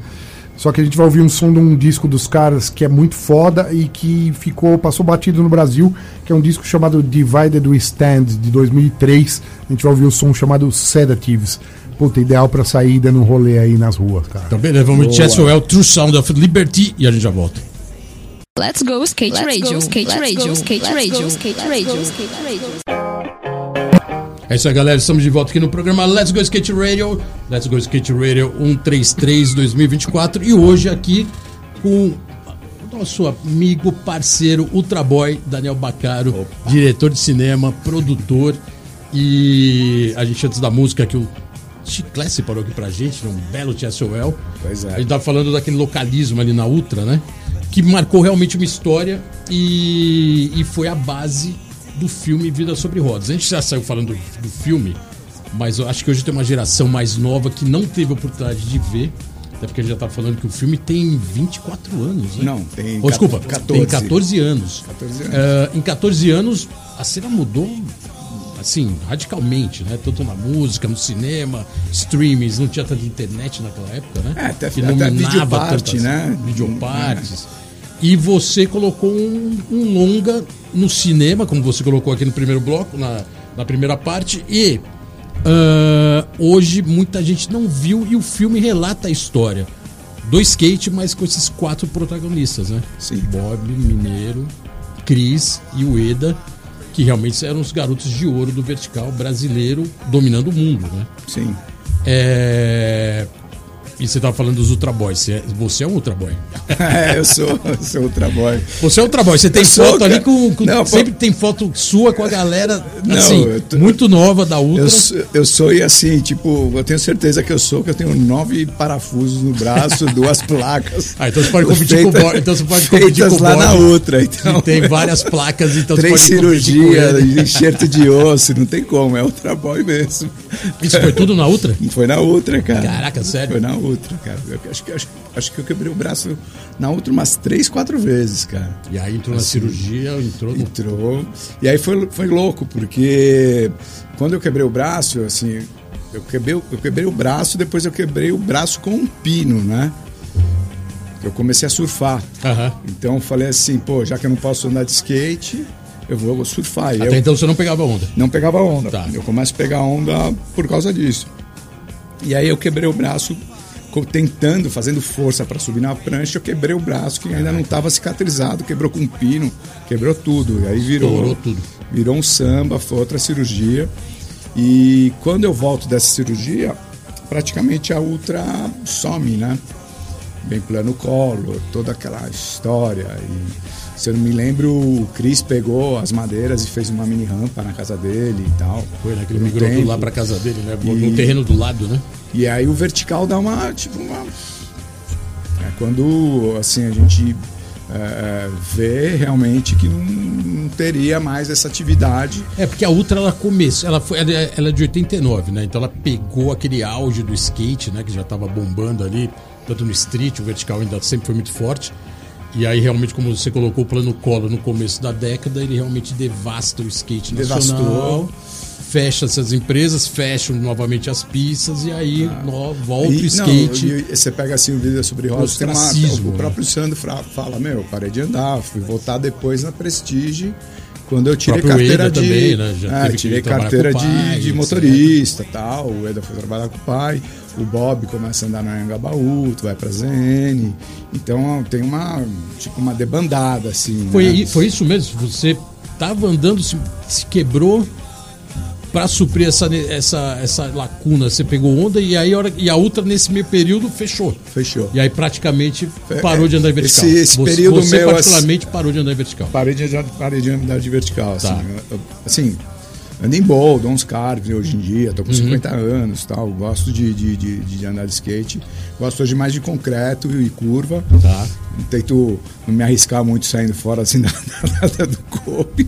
[SPEAKER 3] Só que a gente vai ouvir um som de um disco dos caras que é muito foda e que ficou passou batido no Brasil, que é um disco chamado Divided We Stand de 2003. A gente vai ouvir o som chamado Sedatives. Puta, ideal pra sair dando um rolê aí nas ruas, cara.
[SPEAKER 1] Então, beleza, vamos de. TSOL, True Sound of Liberty e a gente já volta.
[SPEAKER 4] Let's go skate
[SPEAKER 5] Let's
[SPEAKER 4] radio,
[SPEAKER 5] go,
[SPEAKER 4] skate
[SPEAKER 5] let's
[SPEAKER 4] radio,
[SPEAKER 5] go,
[SPEAKER 4] skate
[SPEAKER 5] let's
[SPEAKER 4] radio,
[SPEAKER 5] go,
[SPEAKER 4] skate radio, skate radio.
[SPEAKER 1] É isso aí, galera. Estamos de volta aqui no programa Let's Go Skate Radio. Let's Go Skate Radio 133 2024. E hoje aqui com o nosso amigo, parceiro, Ultra Boy, Daniel Bacaro, diretor de cinema, produtor. E a gente, antes da música, aqui o Chiclé separou aqui pra gente, um belo TSOL.
[SPEAKER 2] Pois é.
[SPEAKER 1] A gente tava falando daquele localismo ali na Ultra, né? Que marcou realmente uma história e, e foi a base do filme Vida sobre Rodas. A gente já saiu falando do, do filme, mas eu acho que hoje tem uma geração mais nova que não teve a oportunidade de ver. Até porque a gente já tá falando que o filme tem 24 anos, né?
[SPEAKER 2] Não, tem
[SPEAKER 1] Oh, desculpa,
[SPEAKER 2] 14.
[SPEAKER 1] tem 14 anos.
[SPEAKER 2] 14 anos.
[SPEAKER 1] Eh, em 14 anos, a cena mudou assim, radicalmente, né? Tanto na música, no cinema, streamings, não tinha tanta internet naquela época, né?
[SPEAKER 2] É, até-
[SPEAKER 1] que
[SPEAKER 2] até
[SPEAKER 1] dominava
[SPEAKER 2] videoparte,
[SPEAKER 1] tantas-
[SPEAKER 2] né?
[SPEAKER 1] Videopartes. E você colocou um, um longa no cinema, como você colocou aqui no primeiro bloco, na, na primeira parte, e ah, hoje muita gente não viu e o filme relata a história do skate, mas com esses quatro protagonistas, né?
[SPEAKER 2] Sim.
[SPEAKER 1] Bob, Mineiro, Cris e o Eda, que realmente eram os garotos de ouro do vertical brasileiro dominando o mundo, né?
[SPEAKER 2] Sim.
[SPEAKER 1] É... E você tava falando dos Ultra Boys. Você é, você é um Ultra Boy.
[SPEAKER 2] É, eu sou, eu sou Ultra Boy.
[SPEAKER 1] Você é Ultra Boy. Você tem
[SPEAKER 2] Eu sou,
[SPEAKER 1] foto ali
[SPEAKER 2] cara.
[SPEAKER 1] com. com-
[SPEAKER 2] Não, pô.
[SPEAKER 1] sempre tem foto sua com a galera, assim,
[SPEAKER 2] tô-
[SPEAKER 1] muito nova da Ultra.
[SPEAKER 2] Eu sou, eu sou e assim, tipo, eu tenho certeza que eu sou, que eu tenho nove parafusos no braço, duas placas.
[SPEAKER 1] Ah, então você pode competir com o Bob. Então você pode competir com o
[SPEAKER 2] lá na outra. Então,
[SPEAKER 1] que tem várias placas, então
[SPEAKER 2] três
[SPEAKER 1] você pode competir com
[SPEAKER 2] cirurgias, enxerto de osso, não tem como, é Ultra Boy mesmo.
[SPEAKER 1] Isso foi tudo na Ultra?
[SPEAKER 2] Foi na outra, cara.
[SPEAKER 1] Caraca, sério?
[SPEAKER 2] Foi na outra, cara. Eu acho, que, acho, acho que eu quebrei o braço na outra umas três, quatro vezes, cara.
[SPEAKER 1] E aí entrou na
[SPEAKER 2] Assim.
[SPEAKER 1] cirurgia, entrou no.
[SPEAKER 2] Entrou. E aí foi, foi louco, porque quando eu quebrei o braço, assim, eu quebrei, eu quebrei o braço, depois eu quebrei o braço com um pino, né? Eu comecei a surfar.
[SPEAKER 1] Aham.
[SPEAKER 2] Então eu falei assim, pô, já que eu não posso andar de skate, eu vou surfar.
[SPEAKER 1] Até
[SPEAKER 2] eu
[SPEAKER 1] então você não pegava onda.
[SPEAKER 2] não pegava onda.
[SPEAKER 1] Tá.
[SPEAKER 2] Eu começo a pegar onda por causa disso. E aí eu quebrei o braço tentando, fazendo força para subir na prancha, eu quebrei o braço que ainda não estava cicatrizado, quebrou com um pino, quebrou tudo. E aí virou,
[SPEAKER 1] Estourou tudo.
[SPEAKER 2] virou um samba, foi outra cirurgia. E quando eu volto dessa cirurgia, praticamente a ultra some, né? Vem plano colo, toda aquela história. E, se eu não me lembro, o Cris pegou as madeiras e fez uma mini rampa na casa dele e tal.
[SPEAKER 1] Foi, né? Que ele
[SPEAKER 2] Por um
[SPEAKER 1] migrou
[SPEAKER 2] tempo.
[SPEAKER 1] lá pra casa dele, né? No
[SPEAKER 2] E-
[SPEAKER 1] terreno do lado, né?
[SPEAKER 2] E aí o vertical dá uma, tipo, uma... É quando, assim, a gente é, vê realmente que não, não teria mais essa atividade.
[SPEAKER 1] É, porque a Ultra ela começou, ela foi, ela é- ela é de 89, né? Então ela pegou aquele auge do skate, né? Que já tava bombando ali, tanto no street, o vertical ainda sempre foi muito forte. E aí, realmente, como você colocou o plano colo no começo da década, ele realmente devasta o skate nacional.
[SPEAKER 2] Devastou.
[SPEAKER 1] Fecha essas empresas, fecham novamente as pistas e aí nó- volta o
[SPEAKER 2] E,
[SPEAKER 1] skate.
[SPEAKER 2] não, e você pega assim o vídeo sobre rodas, tem uma, o
[SPEAKER 1] né?
[SPEAKER 2] próprio Sandro fala, meu, parei de andar, fui voltar depois na Prestige, quando eu tirei carteira de.
[SPEAKER 1] também, né? Já
[SPEAKER 2] é, tirei carteira
[SPEAKER 1] com o pai,
[SPEAKER 2] de, de motorista e tal. O Eda foi trabalhar com o pai, o Bob começa a andar na Anhangabaú, tu vai pra ZN. Então tem uma, tipo, uma debandada, assim.
[SPEAKER 1] Foi,
[SPEAKER 2] né?
[SPEAKER 1] foi isso mesmo? Você tava andando, se, se quebrou. Pra suprir essa, essa, essa lacuna, você pegou onda e aí e a outra nesse meio período fechou.
[SPEAKER 2] Fechou.
[SPEAKER 1] E aí praticamente
[SPEAKER 2] É,
[SPEAKER 1] parou de andar em vertical.
[SPEAKER 2] esse- esse
[SPEAKER 1] você,
[SPEAKER 2] período
[SPEAKER 1] você
[SPEAKER 2] meu,
[SPEAKER 1] particularmente parou de andar em vertical.
[SPEAKER 2] Parei de, parei de andar de vertical.
[SPEAKER 1] Tá.
[SPEAKER 2] Assim, eu- assim ando em bowl, dou uns carves hoje em dia, tô com
[SPEAKER 1] Uhum.
[SPEAKER 2] 50 anos tal. Gosto de, de, de, de andar de skate. Gosto hoje mais de concreto e curva.
[SPEAKER 1] Tá.
[SPEAKER 2] Tento não me arriscar muito saindo fora assim da, da, do corpo.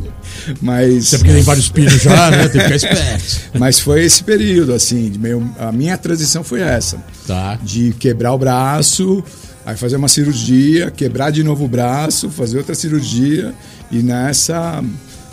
[SPEAKER 2] Mas.
[SPEAKER 1] Até porque tem vários pinos já, né? Tem que ficar esperto.
[SPEAKER 2] Mas foi esse período, assim, de meio, a minha transição foi essa.
[SPEAKER 1] Tá.
[SPEAKER 2] De quebrar o braço, aí fazer uma cirurgia, quebrar de novo o braço, fazer outra cirurgia. E nessa,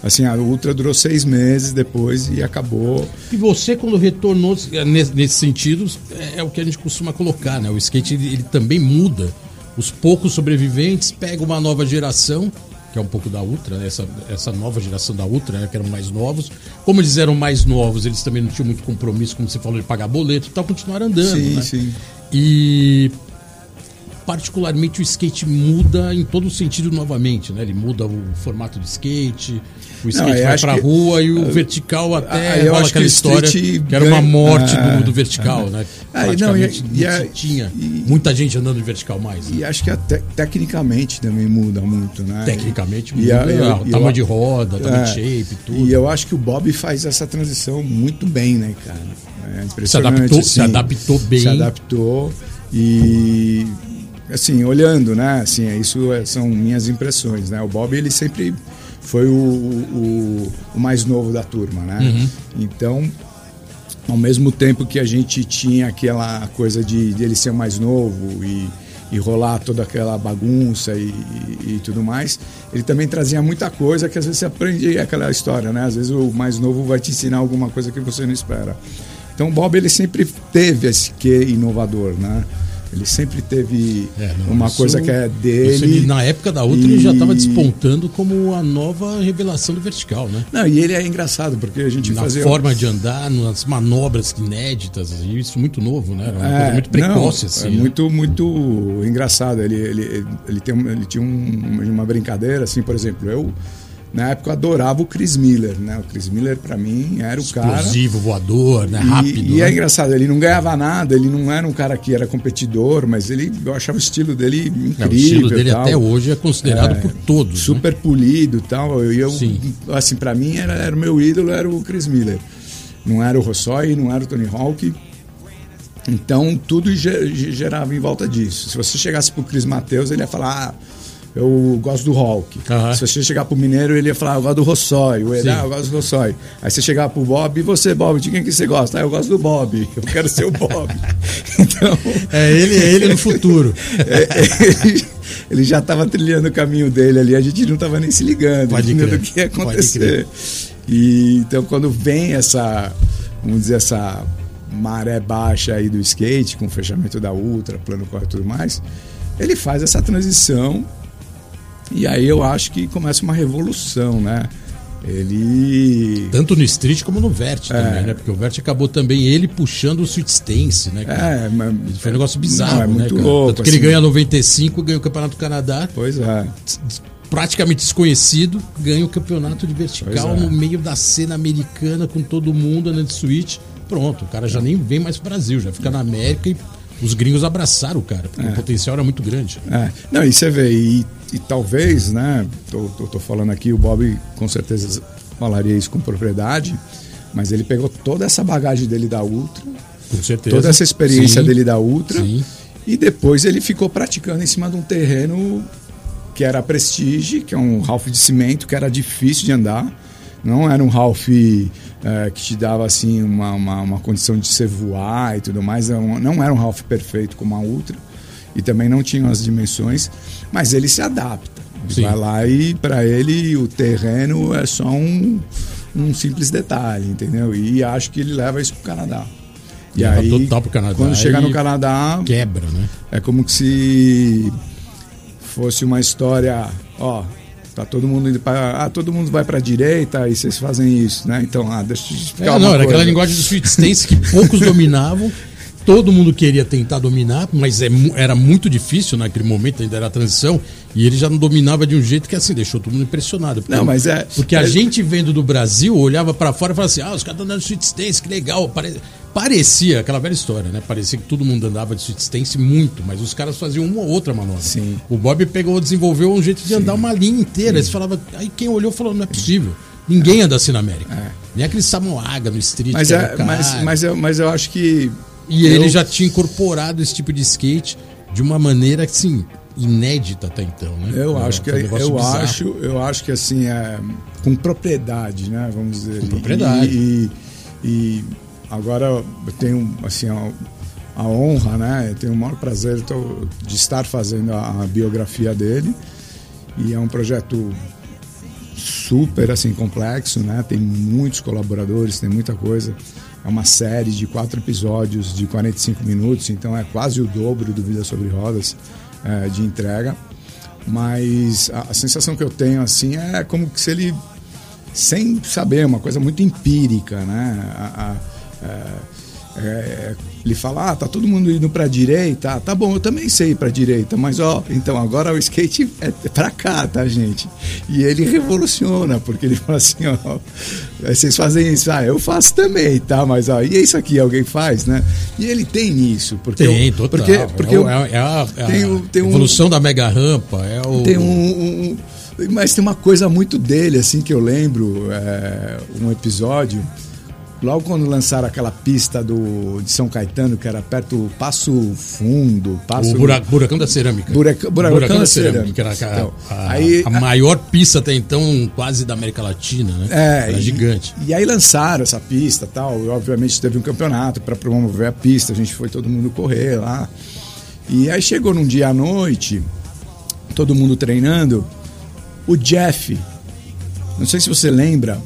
[SPEAKER 2] assim, a ultra durou seis meses depois e acabou.
[SPEAKER 1] E você, quando retornou nesse, nesse sentido, é, é o que a gente costuma colocar, né? O skate ele, ele também muda. Os poucos sobreviventes pegam uma nova geração, que é um pouco da Ultra, né? essa, essa nova geração da Ultra, né? que eram mais novos. Como eles eram mais novos, eles também não tinham muito compromisso, como você falou, de pagar boleto e tal, continuaram andando.
[SPEAKER 2] Sim,
[SPEAKER 1] né?
[SPEAKER 2] sim.
[SPEAKER 1] E particularmente o skate muda em todo sentido novamente, né? Ele muda o formato de skate, o skate
[SPEAKER 2] eu
[SPEAKER 1] vai pra
[SPEAKER 2] que-
[SPEAKER 1] rua e o vertical até
[SPEAKER 2] ah, eu
[SPEAKER 1] rola
[SPEAKER 2] acho que
[SPEAKER 1] aquela
[SPEAKER 2] o
[SPEAKER 1] história que era uma morte
[SPEAKER 2] ah,
[SPEAKER 1] do, do vertical, né?
[SPEAKER 2] Ah, e não, e-
[SPEAKER 1] não,
[SPEAKER 2] e
[SPEAKER 1] se
[SPEAKER 2] a-
[SPEAKER 1] tinha
[SPEAKER 2] e-
[SPEAKER 1] muita gente andando de vertical mais. né?
[SPEAKER 2] E acho que até, tecnicamente também muda muito, né?
[SPEAKER 1] Tecnicamente
[SPEAKER 2] E
[SPEAKER 1] muda,
[SPEAKER 2] a- eu-
[SPEAKER 1] o
[SPEAKER 2] eu-
[SPEAKER 1] tamanho de roda, tamanho
[SPEAKER 2] É,
[SPEAKER 1] de shape, tudo.
[SPEAKER 2] E eu acho que o Bob faz essa transição muito bem, né, cara? É impressionante,
[SPEAKER 1] adaptou- se
[SPEAKER 2] assim,
[SPEAKER 1] adaptou bem.
[SPEAKER 2] Se adaptou e assim, olhando, né, assim, é- isso é- são minhas impressões, né? O Bob ele sempre foi o, o, o mais novo da turma, né?
[SPEAKER 1] Uhum.
[SPEAKER 2] Então, ao mesmo tempo que a gente tinha aquela coisa de, de ele ser mais novo e, e rolar toda aquela bagunça e, e- e tudo mais, ele também trazia muita coisa que às vezes você aprende aquela história, né? Às vezes o mais novo vai te ensinar alguma coisa que você não espera. Então o Bob ele sempre teve esse quê inovador, né? Ele sempre teve
[SPEAKER 1] É, não,
[SPEAKER 2] uma
[SPEAKER 1] isso-
[SPEAKER 2] coisa que é
[SPEAKER 1] isso
[SPEAKER 2] dele.
[SPEAKER 1] ele, na época da Ultra ele já
[SPEAKER 2] e-
[SPEAKER 1] estava despontando como a nova revelação do vertical, né?
[SPEAKER 2] Não, e ele é engraçado porque a gente
[SPEAKER 1] Na
[SPEAKER 2] fazia
[SPEAKER 1] forma de andar, nas manobras inéditas, isso muito novo, né? Era uma coisa muito precoce,
[SPEAKER 2] não,
[SPEAKER 1] assim.
[SPEAKER 2] É
[SPEAKER 1] né?
[SPEAKER 2] muito, muito engraçado. Ele, ele, ele, tem, ele tinha um- uma brincadeira, assim, por exemplo, eu na época adorava o Chris Miller, né? O Chris Miller para mim era o cara.
[SPEAKER 1] Explosivo, voador, né?
[SPEAKER 2] E-
[SPEAKER 1] Rápido.
[SPEAKER 2] E, é
[SPEAKER 1] né?
[SPEAKER 2] engraçado, ele não ganhava nada, ele não era um cara que era competidor, mas ele, eu achava o estilo dele incrível.
[SPEAKER 1] É, o estilo dele
[SPEAKER 2] tal.
[SPEAKER 1] até hoje é considerado
[SPEAKER 2] É,
[SPEAKER 1] por todos. né?
[SPEAKER 2] super polido e tal. E eu,
[SPEAKER 1] Sim.
[SPEAKER 2] assim, para mim era, era o meu ídolo, era o Chris Miller. Não era o Rossoy, não era o Tony Hawk. Então tudo ge- gerava em volta disso. Se você chegasse pro Chris Matheus, ele ia falar: "Ah, eu gosto do Hulk.
[SPEAKER 1] Aham.
[SPEAKER 2] Se você chegar pro Mineiro, ele ia falar: eu gosto do Rossoy. O Ed,
[SPEAKER 1] Sim.
[SPEAKER 2] ah, eu gosto do Rossoy. Aí você chegar pro Bob, e você, Bob, de quem que você gosta? Ah, eu gosto do Bob. Eu quero ser o Bob. então,
[SPEAKER 1] É ele, é ele no futuro.
[SPEAKER 2] é, ele, ele já estava trilhando o caminho dele ali, a gente não estava nem se ligando,
[SPEAKER 1] Pode crer,
[SPEAKER 2] do que ia acontecer. E então quando vem essa, vamos dizer essa maré baixa aí do skate com o fechamento da Ultra, plano corre e tudo mais, ele faz essa transição e aí eu acho que começa uma revolução, né? Ele
[SPEAKER 1] Tanto no Street como no Vert
[SPEAKER 2] É.
[SPEAKER 1] também, né? Porque o Vert acabou também ele puxando o Sweet Stance, né? cara?
[SPEAKER 2] é, mas,
[SPEAKER 1] Foi um negócio bizarro,
[SPEAKER 2] Não, é
[SPEAKER 1] né,
[SPEAKER 2] muito
[SPEAKER 1] cara?
[SPEAKER 2] louco,
[SPEAKER 1] Tanto que ele
[SPEAKER 2] assim.
[SPEAKER 1] ganha 95, ganha o Campeonato do Canadá,
[SPEAKER 2] pois é.
[SPEAKER 1] praticamente desconhecido, ganha o campeonato de vertical
[SPEAKER 2] é.
[SPEAKER 1] no meio da cena americana com todo mundo andando de Switch. Pronto, o cara já nem vem mais pro Brasil, já fica na América e os gringos abraçaram o cara, porque o potencial era muito grande.
[SPEAKER 2] É, não, e você vê, e, e talvez, né? Tô, tô, tô falando aqui, o Bob com certeza falaria isso com propriedade, mas ele pegou toda essa bagagem dele da Ultra,
[SPEAKER 1] Com certeza.
[SPEAKER 2] toda essa experiência
[SPEAKER 1] Sim,
[SPEAKER 2] dele da Ultra,
[SPEAKER 1] Sim.
[SPEAKER 2] e depois ele ficou praticando em cima de um terreno que era Prestige, que é um Ralph de cimento, que era difícil de andar. Não era um Ralph eh, que te dava assim uma, uma, uma condição de você voar e tudo mais. Não, não era um Ralph perfeito como a Ultra. E também não tinha as dimensões, mas ele se adapta. Ele
[SPEAKER 1] Sim.
[SPEAKER 2] vai lá e para ele o terreno é só um, um simples detalhe, entendeu? E acho que ele leva isso pro Canadá. E
[SPEAKER 1] Leva
[SPEAKER 2] aí,
[SPEAKER 1] total pro Canadá
[SPEAKER 2] quando chegar no Canadá,
[SPEAKER 1] Quebra, né?
[SPEAKER 2] é como que se fosse uma história, ó, tá todo mundo indo para, ah, todo mundo vai para direita e vocês fazem isso, né? Então, ah, deixa eu te explicar
[SPEAKER 1] É, não, era aquela linguagem do Sweet Stance que poucos dominavam todo mundo queria tentar dominar, mas é era muito difícil naquele momento, ainda era a transição, e ele já não dominava de um jeito que assim, deixou todo mundo impressionado. Porque,
[SPEAKER 2] Não, mas é-
[SPEAKER 1] Porque a
[SPEAKER 2] é-
[SPEAKER 1] gente vendo do Brasil, olhava pra fora e falava assim, ah, os caras estão andando street stance, que legal. Pare- Parecia, aquela velha história, né? Parecia que todo mundo andava de street stance muito, mas os caras faziam uma ou outra manobra.
[SPEAKER 2] Sim.
[SPEAKER 1] O Bob pegou, desenvolveu um jeito de andar uma linha inteira. Eles falavam, aí quem olhou falou, não é possível. Ninguém anda assim na América. Nem aquele Samoaga no street.
[SPEAKER 2] Mas, é, mas, mas, eu, mas eu acho que.
[SPEAKER 1] E
[SPEAKER 2] eu-
[SPEAKER 1] ele já tinha incorporado esse tipo de skate de uma maneira assim inédita até então, né?
[SPEAKER 2] Eu
[SPEAKER 1] Foi-
[SPEAKER 2] acho que
[SPEAKER 1] foi um
[SPEAKER 2] eu
[SPEAKER 1] bizarro.
[SPEAKER 2] acho, eu acho que assim é com propriedade, né? Vamos dizer.
[SPEAKER 1] Com propriedade.
[SPEAKER 2] E, e- e agora eu tenho assim a, a honra, né? Eu tenho o maior prazer tô- de estar fazendo a, a biografia dele e é um projeto super assim complexo, né? Tem muitos colaboradores, tem muita coisa. É uma série de quatro episódios de 45 minutos, então é quase o dobro do Vida sobre Rodas eh, de entrega. Mas a, a sensação que eu tenho assim é como que se ele, sem saber, uma coisa muito empírica, né? A- a- é- é, ele fala, ah, tá todo mundo indo pra direita, ah, tá bom, eu também sei ir pra direita, mas ó, então agora o skate é pra cá, tá, gente? E ele revoluciona, porque ele fala assim, ó, vocês fazem isso, ah, eu faço também, tá, mas ó, e é isso aqui, alguém faz, né? E ele tem isso, porque...
[SPEAKER 1] Tem,
[SPEAKER 2] eu-
[SPEAKER 1] total.
[SPEAKER 2] Porque, porque
[SPEAKER 1] é,
[SPEAKER 2] eu-
[SPEAKER 1] é, é a, é a
[SPEAKER 2] tem o- tem um-
[SPEAKER 1] evolução da mega rampa, é o
[SPEAKER 2] tem um, um- um- mas tem uma coisa muito dele assim que eu lembro é, um episódio logo quando lançaram aquela pista do de São Caetano que era perto do Passo Fundo Passo
[SPEAKER 1] o bura- buracão da cerâmica.
[SPEAKER 2] Buraca- buracão da cerâmica.
[SPEAKER 1] que era a,
[SPEAKER 2] Então,
[SPEAKER 1] a-
[SPEAKER 2] aí-
[SPEAKER 1] a maior pista até então, quase da América Latina, né?
[SPEAKER 2] É,
[SPEAKER 1] era
[SPEAKER 2] e-
[SPEAKER 1] gigante.
[SPEAKER 2] E aí lançaram essa pista tal. E, obviamente teve um campeonato para promover a pista. A gente foi todo mundo correr lá. E aí chegou num dia à noite, todo mundo treinando. O Jeff, não sei se você lembra,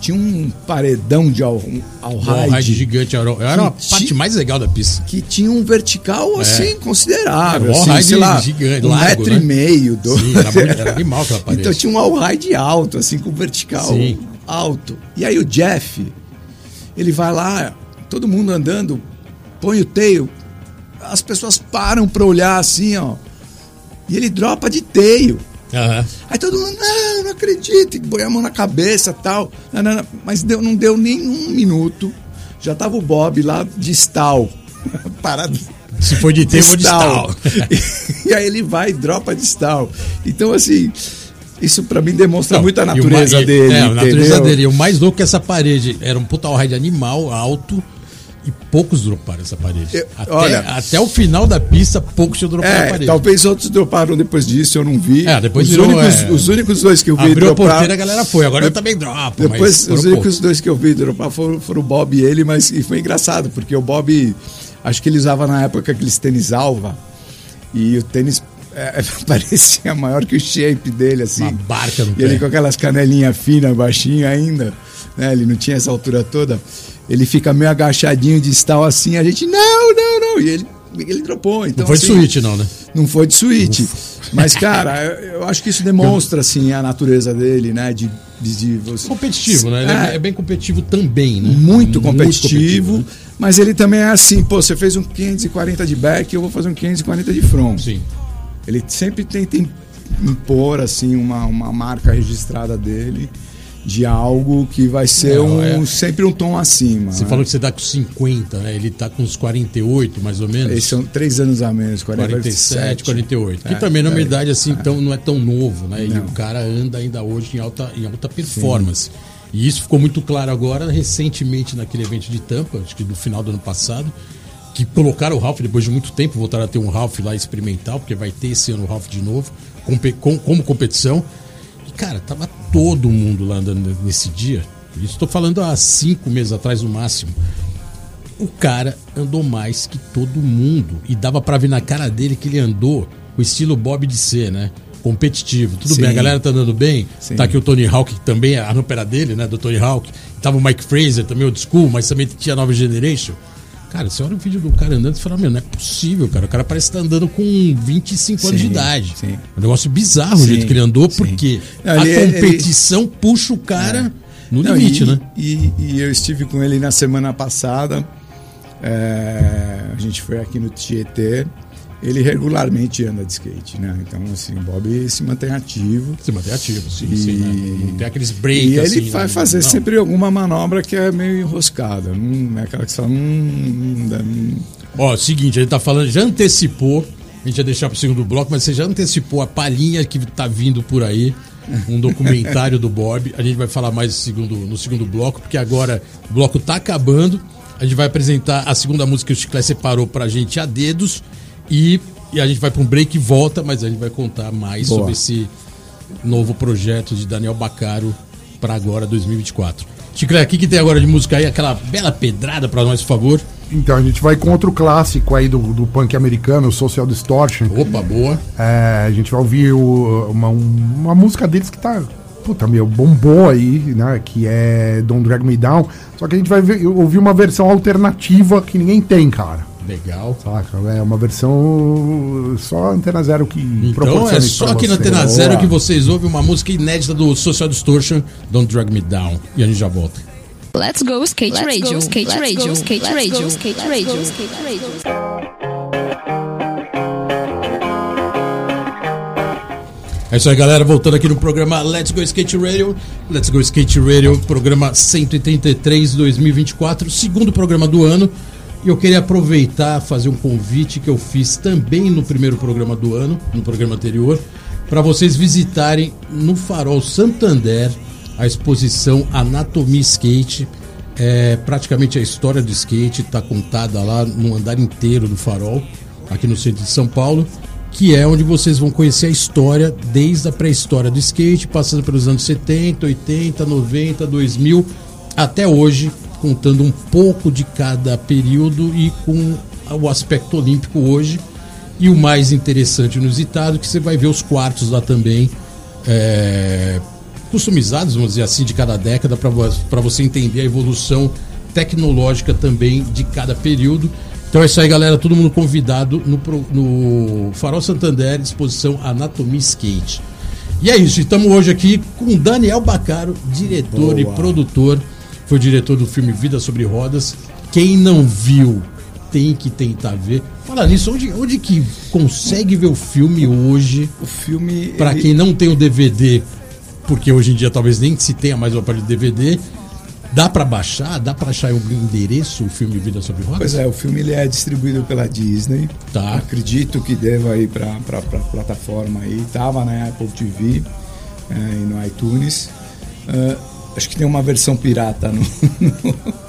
[SPEAKER 2] tinha um paredão de all, all
[SPEAKER 1] Um ride
[SPEAKER 2] ride
[SPEAKER 1] gigante. Era, era a parte mais legal da pista.
[SPEAKER 2] que tinha um vertical assim considerável,
[SPEAKER 1] Era um
[SPEAKER 2] assim, sei lá,
[SPEAKER 1] gigante,
[SPEAKER 2] um
[SPEAKER 1] largo,
[SPEAKER 2] metro
[SPEAKER 1] né?
[SPEAKER 2] e meio, dois.
[SPEAKER 1] Sim, era, animal aquela parede.
[SPEAKER 2] Então tinha um all-ride alto, assim, com vertical
[SPEAKER 1] Sim.
[SPEAKER 2] alto. E aí o Jeff, ele vai lá, todo mundo andando, põe o teio, as pessoas param pra olhar assim, ó. E ele dropa de teio.
[SPEAKER 1] Aham.
[SPEAKER 2] Aí todo mundo, não, não acredito, e põe a mão na cabeça tal. Não, não, não. Mas deu, não deu nem um minuto. Já tava o Bob lá de stall. Parado
[SPEAKER 1] Se for de tempo, de stall.
[SPEAKER 2] e aí ele vai e dropa de stall. Então, assim, isso pra mim demonstra
[SPEAKER 1] Não,
[SPEAKER 2] muito a
[SPEAKER 1] e
[SPEAKER 2] natureza
[SPEAKER 1] e-
[SPEAKER 2] dele.
[SPEAKER 1] É, a natureza dele. E o mais louco é que essa parede era um puta ride animal, alto, e poucos droparam essa parede.
[SPEAKER 2] Eu-
[SPEAKER 1] até,
[SPEAKER 2] olha-
[SPEAKER 1] até o final da pista, poucos tinham dropado a
[SPEAKER 2] É,
[SPEAKER 1] parede.
[SPEAKER 2] talvez outros droparam depois disso, eu não vi.
[SPEAKER 1] É, depois
[SPEAKER 2] os,
[SPEAKER 1] virou,
[SPEAKER 2] únicos,
[SPEAKER 1] é,
[SPEAKER 2] os únicos dois que eu vi
[SPEAKER 1] Abriu a
[SPEAKER 2] dropar.
[SPEAKER 1] porteira, a galera foi. Agora eu também dropo.
[SPEAKER 2] Depois, os únicos
[SPEAKER 1] poucos.
[SPEAKER 2] dois que eu vi dropar foram, foram o Bob e ele, mas e foi engraçado, porque o Bob, acho que ele usava na época aqueles tênis alva, e o tênis é, parecia maior que o shape dele, assim.
[SPEAKER 1] Uma barca no
[SPEAKER 2] E ele com aquelas canelinhas finas, baixinho ainda, né? Ele não tinha essa altura toda. Ele fica meio agachadinho de stall assim, a gente, não, não, não. E ele, ele dropou. Então,
[SPEAKER 1] Não foi de
[SPEAKER 2] assim,
[SPEAKER 1] suíte, não, né?
[SPEAKER 2] não foi de suíte. Mas, cara, eu, eu acho que isso demonstra, assim, a natureza dele, né? De, de, de você...
[SPEAKER 1] Competitivo, né? Ele é,
[SPEAKER 2] É.
[SPEAKER 1] é bem competitivo também, né?
[SPEAKER 2] Muito competitivo,
[SPEAKER 1] né?
[SPEAKER 2] mas ele também é assim, pô, você fez um 540 de back, eu vou fazer um 540 de front.
[SPEAKER 1] Sim.
[SPEAKER 2] Ele sempre tenta im- impor, assim, uma, uma marca registrada dele de algo que vai ser
[SPEAKER 1] É,
[SPEAKER 2] um,
[SPEAKER 1] é.
[SPEAKER 2] sempre um tom acima.
[SPEAKER 1] Você
[SPEAKER 2] né?
[SPEAKER 1] falou que você tá com 50, né? Ele tá com uns 48, mais ou menos.
[SPEAKER 2] Eles são três anos a menos,
[SPEAKER 1] 47,
[SPEAKER 2] 47.
[SPEAKER 1] 48. Que
[SPEAKER 2] É,
[SPEAKER 1] também não é
[SPEAKER 2] é,
[SPEAKER 1] idade assim, tão, não é tão novo, né? E
[SPEAKER 2] Não.
[SPEAKER 1] o cara anda ainda hoje em alta, em alta performance. E isso ficou muito claro agora, recentemente, naquele evento de Tampa, acho que no final do ano passado, que colocaram o Ralph depois de muito tempo, voltaram a ter um Ralph lá experimental, porque vai ter esse ano o Ralph de novo, compe- com- como competição. Cara, tava todo mundo lá andando nesse dia. Estou falando há cinco meses atrás no máximo o cara andou mais que todo mundo. E dava pra ver na cara dele que ele andou com o estilo Bob de ser, né? Competitivo. Tudo
[SPEAKER 2] Sim.
[SPEAKER 1] bem, a galera tá andando bem.
[SPEAKER 2] Sim.
[SPEAKER 1] Tá aqui o Tony Hawk, que também a rampa era dele, né? Do Tony Hawk. Tava o Mike Fraser, também old school, mas também tinha a nova generation. Cara, você olha o vídeo do cara andando e fala, meu, não é possível, cara. O cara parece que tá andando com 25 anos de
[SPEAKER 2] Sim,
[SPEAKER 1] idade.
[SPEAKER 2] sim.
[SPEAKER 1] É um negócio bizarro o
[SPEAKER 2] Sim,
[SPEAKER 1] jeito que ele andou,
[SPEAKER 2] sim.
[SPEAKER 1] porque
[SPEAKER 2] Não,
[SPEAKER 1] a
[SPEAKER 2] ele- é, ele-
[SPEAKER 1] competição puxa o cara no
[SPEAKER 2] Não,
[SPEAKER 1] limite,
[SPEAKER 2] e,
[SPEAKER 1] né?
[SPEAKER 2] E, e eu estive com ele na semana passada É, a gente foi aqui no Tietê. Ele regularmente anda de skate, né? Então, assim, o Bob se mantém ativo.
[SPEAKER 1] Se mantém ativo, sim,
[SPEAKER 2] E-
[SPEAKER 1] sim, né? Não tem aqueles breaks
[SPEAKER 2] E ele
[SPEAKER 1] assim,
[SPEAKER 2] vai
[SPEAKER 1] né?
[SPEAKER 2] fazer
[SPEAKER 1] Não.
[SPEAKER 2] sempre alguma manobra que é meio enroscada. Não é aquela que você fala. Hum, hum.
[SPEAKER 1] Ó, seguinte, ele tá falando, já antecipou, a gente ia deixar pro segundo bloco, mas você já antecipou a palhinha que tá vindo por aí, um documentário do Bob. A gente vai falar mais no segundo, no segundo bloco, porque agora o bloco tá acabando. A gente vai apresentar a segunda música que o Chiclé separou pra gente a dedos e, e a gente vai pra um break e volta, mas a gente vai contar mais
[SPEAKER 2] Boa.
[SPEAKER 1] sobre esse novo projeto de Daniel Bacaro pra agora 2024. Chiclé, o que, que tem agora de música aí? Aquela bela pedrada pra nós, por favor.
[SPEAKER 3] Então a gente vai com outro clássico aí do, do punk americano, o Social Distortion.
[SPEAKER 1] Opa, boa.
[SPEAKER 3] É, a gente vai ouvir o- uma, um- uma música deles que tá. Puta, meu, bombou aí, né? Que é Don't Drag Me Down. Só que a gente vai ver- ouvir uma versão alternativa que ninguém tem, cara.
[SPEAKER 1] Legal.
[SPEAKER 3] Saca? É uma versão só Antena Zero que
[SPEAKER 1] Então
[SPEAKER 3] proporciona
[SPEAKER 1] é só aqui na. Antena Zero que vocês ouvem uma música inédita do Social Distortion, Don't Drag Me Down. E a gente já volta.
[SPEAKER 4] Let's go skate
[SPEAKER 5] Let's
[SPEAKER 4] radio,
[SPEAKER 5] go,
[SPEAKER 4] skate
[SPEAKER 5] let's
[SPEAKER 4] radio,
[SPEAKER 5] go,
[SPEAKER 4] skate
[SPEAKER 5] let's
[SPEAKER 4] radio,
[SPEAKER 5] go,
[SPEAKER 4] skate
[SPEAKER 5] let's
[SPEAKER 4] radio,
[SPEAKER 5] go,
[SPEAKER 4] skate radio.
[SPEAKER 1] É isso aí, galera. Voltando aqui no programa Let's Go Skate Radio. Let's Go Skate Radio, programa 133 2024, segundo programa do ano. E eu queria aproveitar, fazer um convite que eu fiz também no primeiro programa do ano, no programa anterior, para vocês visitarem no Farol Santander a exposição Anatomia Skate. É praticamente a história do skate está contada lá no andar inteiro do Farol, aqui no centro de São Paulo que é onde vocês vão conhecer a história desde a pré-história do skate, passando pelos anos 70, 80, 90, 2000 até hoje, contando um pouco de cada período e com o aspecto olímpico hoje. E o mais interessante e inusitado, que você vai ver os quartos lá também, é, customizados, vamos dizer assim, de cada década, para você entender a evolução tecnológica também de cada período. Então é isso aí, galera. Todo mundo convidado no, no Farol Santander, exposição Anatomia Skate. E é isso, estamos hoje aqui com Daniel Bacaro, diretor e
[SPEAKER 2] Boa.
[SPEAKER 1] produtor. Foi diretor do filme Vida sobre Rodas. Quem não viu, tem que tentar ver. Fala nisso, onde, onde que consegue ver o filme hoje?
[SPEAKER 2] O filme.
[SPEAKER 1] Pra
[SPEAKER 2] ele-
[SPEAKER 1] quem não tem o DVD, porque hoje em dia talvez nem se tenha mais o aparelho de DVD, dá pra baixar? Dá pra achar algum endereço o filme Vida sobre Rodas?
[SPEAKER 2] Pois é, o filme ele é distribuído pela Disney.
[SPEAKER 1] Tá.
[SPEAKER 2] Acredito que deva ir para a plataforma aí. Tava na Apple TV é, e no iTunes. Ah, acho que tem uma versão pirata no,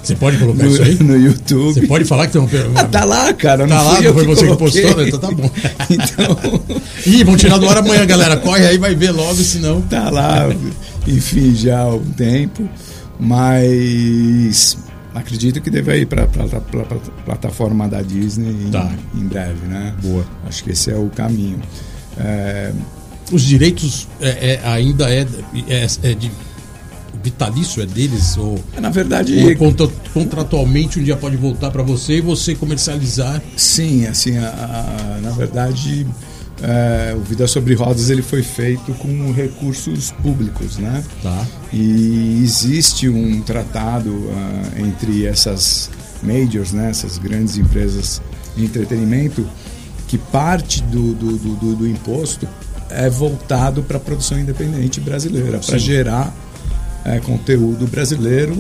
[SPEAKER 1] Você pode colocar
[SPEAKER 2] no,
[SPEAKER 1] isso aí?
[SPEAKER 2] no YouTube.
[SPEAKER 1] Você pode falar que tem um.
[SPEAKER 2] Ah, tá lá, cara.
[SPEAKER 1] Tá lá, não foi você que postou, né? Então tá bom.
[SPEAKER 2] Então,
[SPEAKER 1] Ih, vão tirar do ar amanhã, galera. Corre aí, vai ver logo, senão.
[SPEAKER 2] tá lá, enfim, já há um tempo. Mas acredito que deve ir para a plataforma da Disney em,
[SPEAKER 1] Tá.
[SPEAKER 2] em breve, né?
[SPEAKER 1] Boa.
[SPEAKER 2] Acho que esse é o caminho. É,
[SPEAKER 1] Os direitos é, é, ainda é, é, é de. Vitalício é deles? Ou,
[SPEAKER 2] na verdade,
[SPEAKER 1] ou contra- contratualmente um dia pode voltar pra você e você comercializar?
[SPEAKER 2] Sim, assim, a- a- na verdade, é, o Vida sobre Rodas ele foi feito com recursos públicos, né?
[SPEAKER 1] Tá.
[SPEAKER 2] E existe um tratado ah, entre essas majors, né, essas grandes empresas de entretenimento, que parte do, do, do, do- imposto é voltado para a produção independente brasileira, para gerar é, conteúdo brasileiro,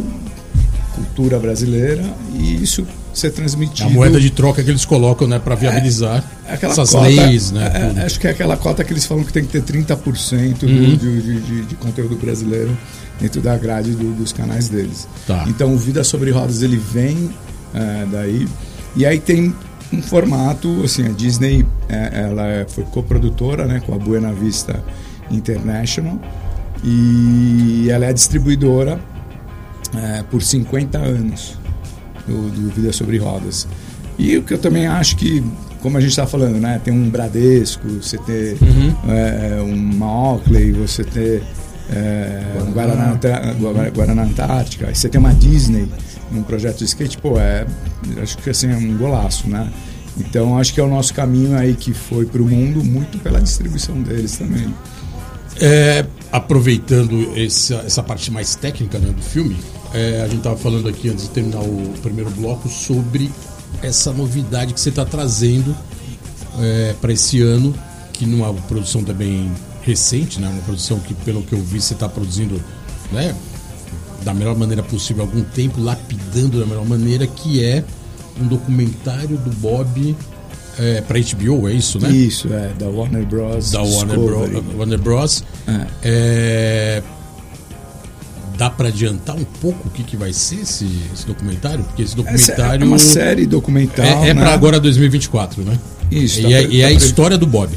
[SPEAKER 2] cultura brasileira e isso ser transmitido.
[SPEAKER 1] A moeda de troca que eles colocam, né, para viabilizar
[SPEAKER 2] É aquela
[SPEAKER 1] essas
[SPEAKER 2] cota,
[SPEAKER 1] leis, né?
[SPEAKER 2] é, acho que é aquela cota que eles falam que tem que ter 30% do-
[SPEAKER 1] Uhum.
[SPEAKER 2] de, de- de- de conteúdo brasileiro dentro da grade do- dos canais deles.
[SPEAKER 1] Tá.
[SPEAKER 2] Então o Vida sobre Rodas ele vem é, daí e aí tem um formato assim a Disney é, ela é- foi coprodutora né com a Buena Vista International e ela é a distribuidora é, por 50 anos do, do Vida sobre Rodas. E o que eu também acho que, como a gente está falando, né? Tem um Bradesco, você ter é, uma Oakley, você ter é, um Guaraná, Anta- Guara- Guaraná Antártica, aí você tem uma Disney num projeto de skate, pô, é, acho que assim, é um golaço, né? Então acho que é o nosso caminho aí que foi para o mundo muito pela distribuição deles também.
[SPEAKER 1] É, aproveitando essa, essa parte mais técnica né, do filme, é, a gente estava falando aqui antes de terminar o primeiro bloco sobre essa novidade que você está trazendo é, para esse ano, que não é uma produção também recente, né? Uma produção que, pelo que eu vi, você está produzindo, né? Da melhor maneira possível algum tempo, lapidando da melhor maneira, que é um documentário do Bob é, para HBO, é isso, né?
[SPEAKER 2] Isso, é, da Warner Bros.
[SPEAKER 1] Da Warner. Bro, Warner Bros.
[SPEAKER 2] É.
[SPEAKER 1] É, Dá para adiantar um pouco o que, que vai ser esse, esse documentário? Porque esse
[SPEAKER 2] Essa
[SPEAKER 1] documentário
[SPEAKER 2] é uma série documental.
[SPEAKER 1] é, é
[SPEAKER 2] né?
[SPEAKER 1] para agora 2024, né?
[SPEAKER 2] Isso,
[SPEAKER 1] E,
[SPEAKER 2] tá
[SPEAKER 1] é,
[SPEAKER 2] pre-
[SPEAKER 1] e é a
[SPEAKER 2] tá pre-
[SPEAKER 1] história do Bob.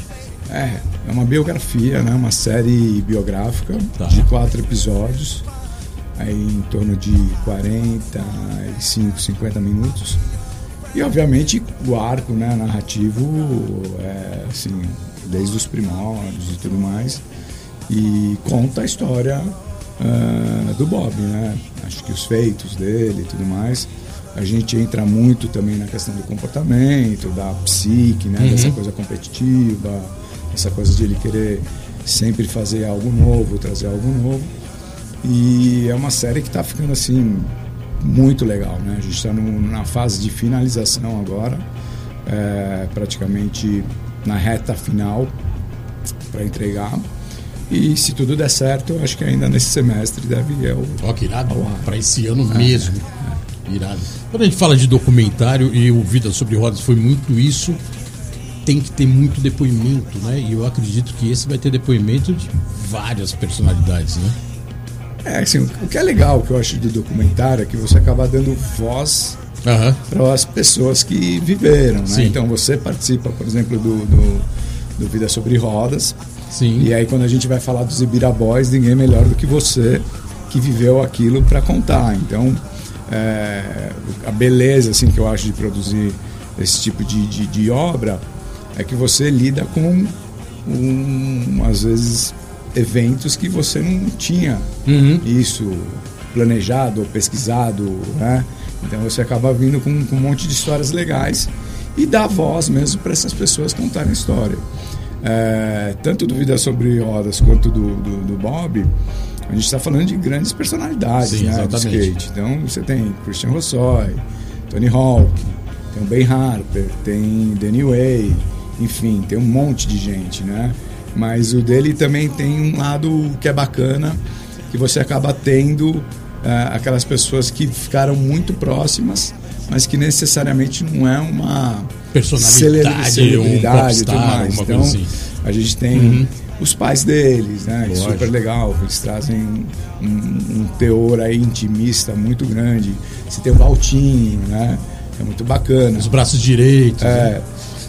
[SPEAKER 2] É, é uma biografia, né? Uma série biográfica
[SPEAKER 1] Tá.
[SPEAKER 2] de quatro episódios, aí em torno de 45, 50 minutos. E obviamente o arco né, narrativo é assim, desde os primórdios e tudo mais. E conta a história ah, do Bob, né? Acho que os feitos dele e tudo mais. A gente entra muito também na questão do comportamento, da psique, né? Dessa coisa competitiva, essa coisa de ele querer sempre fazer algo novo, trazer algo novo. E é uma série que está ficando assim muito legal, né? A gente está na fase de finalização agora, é, praticamente na reta final para entregar. E se tudo der certo, eu acho que ainda nesse semestre deve ir ao,
[SPEAKER 1] Ó, que irado. Para esse ano mesmo. Irado. Quando a gente fala de documentário e o Vida sobre Rodas foi muito isso, tem que ter muito depoimento, né? E eu acredito que esse vai ter depoimento de várias personalidades, né?
[SPEAKER 2] É, assim, o que é legal que eu acho do documentário é que você acaba dando voz
[SPEAKER 1] Aham.
[SPEAKER 2] para as pessoas que viveram, né? Então você participa, por exemplo, do, do, do Vida Sobre Rodas.
[SPEAKER 1] Sim.
[SPEAKER 2] E aí quando a gente vai falar dos Ibira Boys, ninguém melhor do que você que viveu aquilo para contar. Então, é, a beleza assim que eu acho de produzir esse tipo de, de, de obra é que você lida com um, às vezes eventos que você não tinha
[SPEAKER 1] Uhum.
[SPEAKER 2] isso planejado ou pesquisado, né? Então você acaba vindo com, com um monte de histórias legais e dá voz mesmo para essas pessoas contarem história. É, tanto do Vida Sobre Rodas quanto do, do, do Bob, a gente está falando de grandes personalidades
[SPEAKER 1] Sim,
[SPEAKER 2] né, do skate. Então você tem Christian Rossoy, Tony Hawk, tem o Ben Harper, tem Danny Way, enfim, tem um monte de gente, né? Mas o dele também tem um lado que é bacana, que você acaba tendo ah, aquelas pessoas que ficaram muito próximas, mas que necessariamente não é uma
[SPEAKER 1] Personalidade,
[SPEAKER 2] cele-
[SPEAKER 1] um
[SPEAKER 2] celebridade e tudo
[SPEAKER 1] popstar,
[SPEAKER 2] mais. Então,
[SPEAKER 1] assim.
[SPEAKER 2] a gente tem os pais deles, né?
[SPEAKER 1] Lógico.
[SPEAKER 2] Super legal, eles trazem um, um teor aí intimista muito grande. Você tem o Valtinho, né? É muito bacana.
[SPEAKER 1] Os braços direitos. né?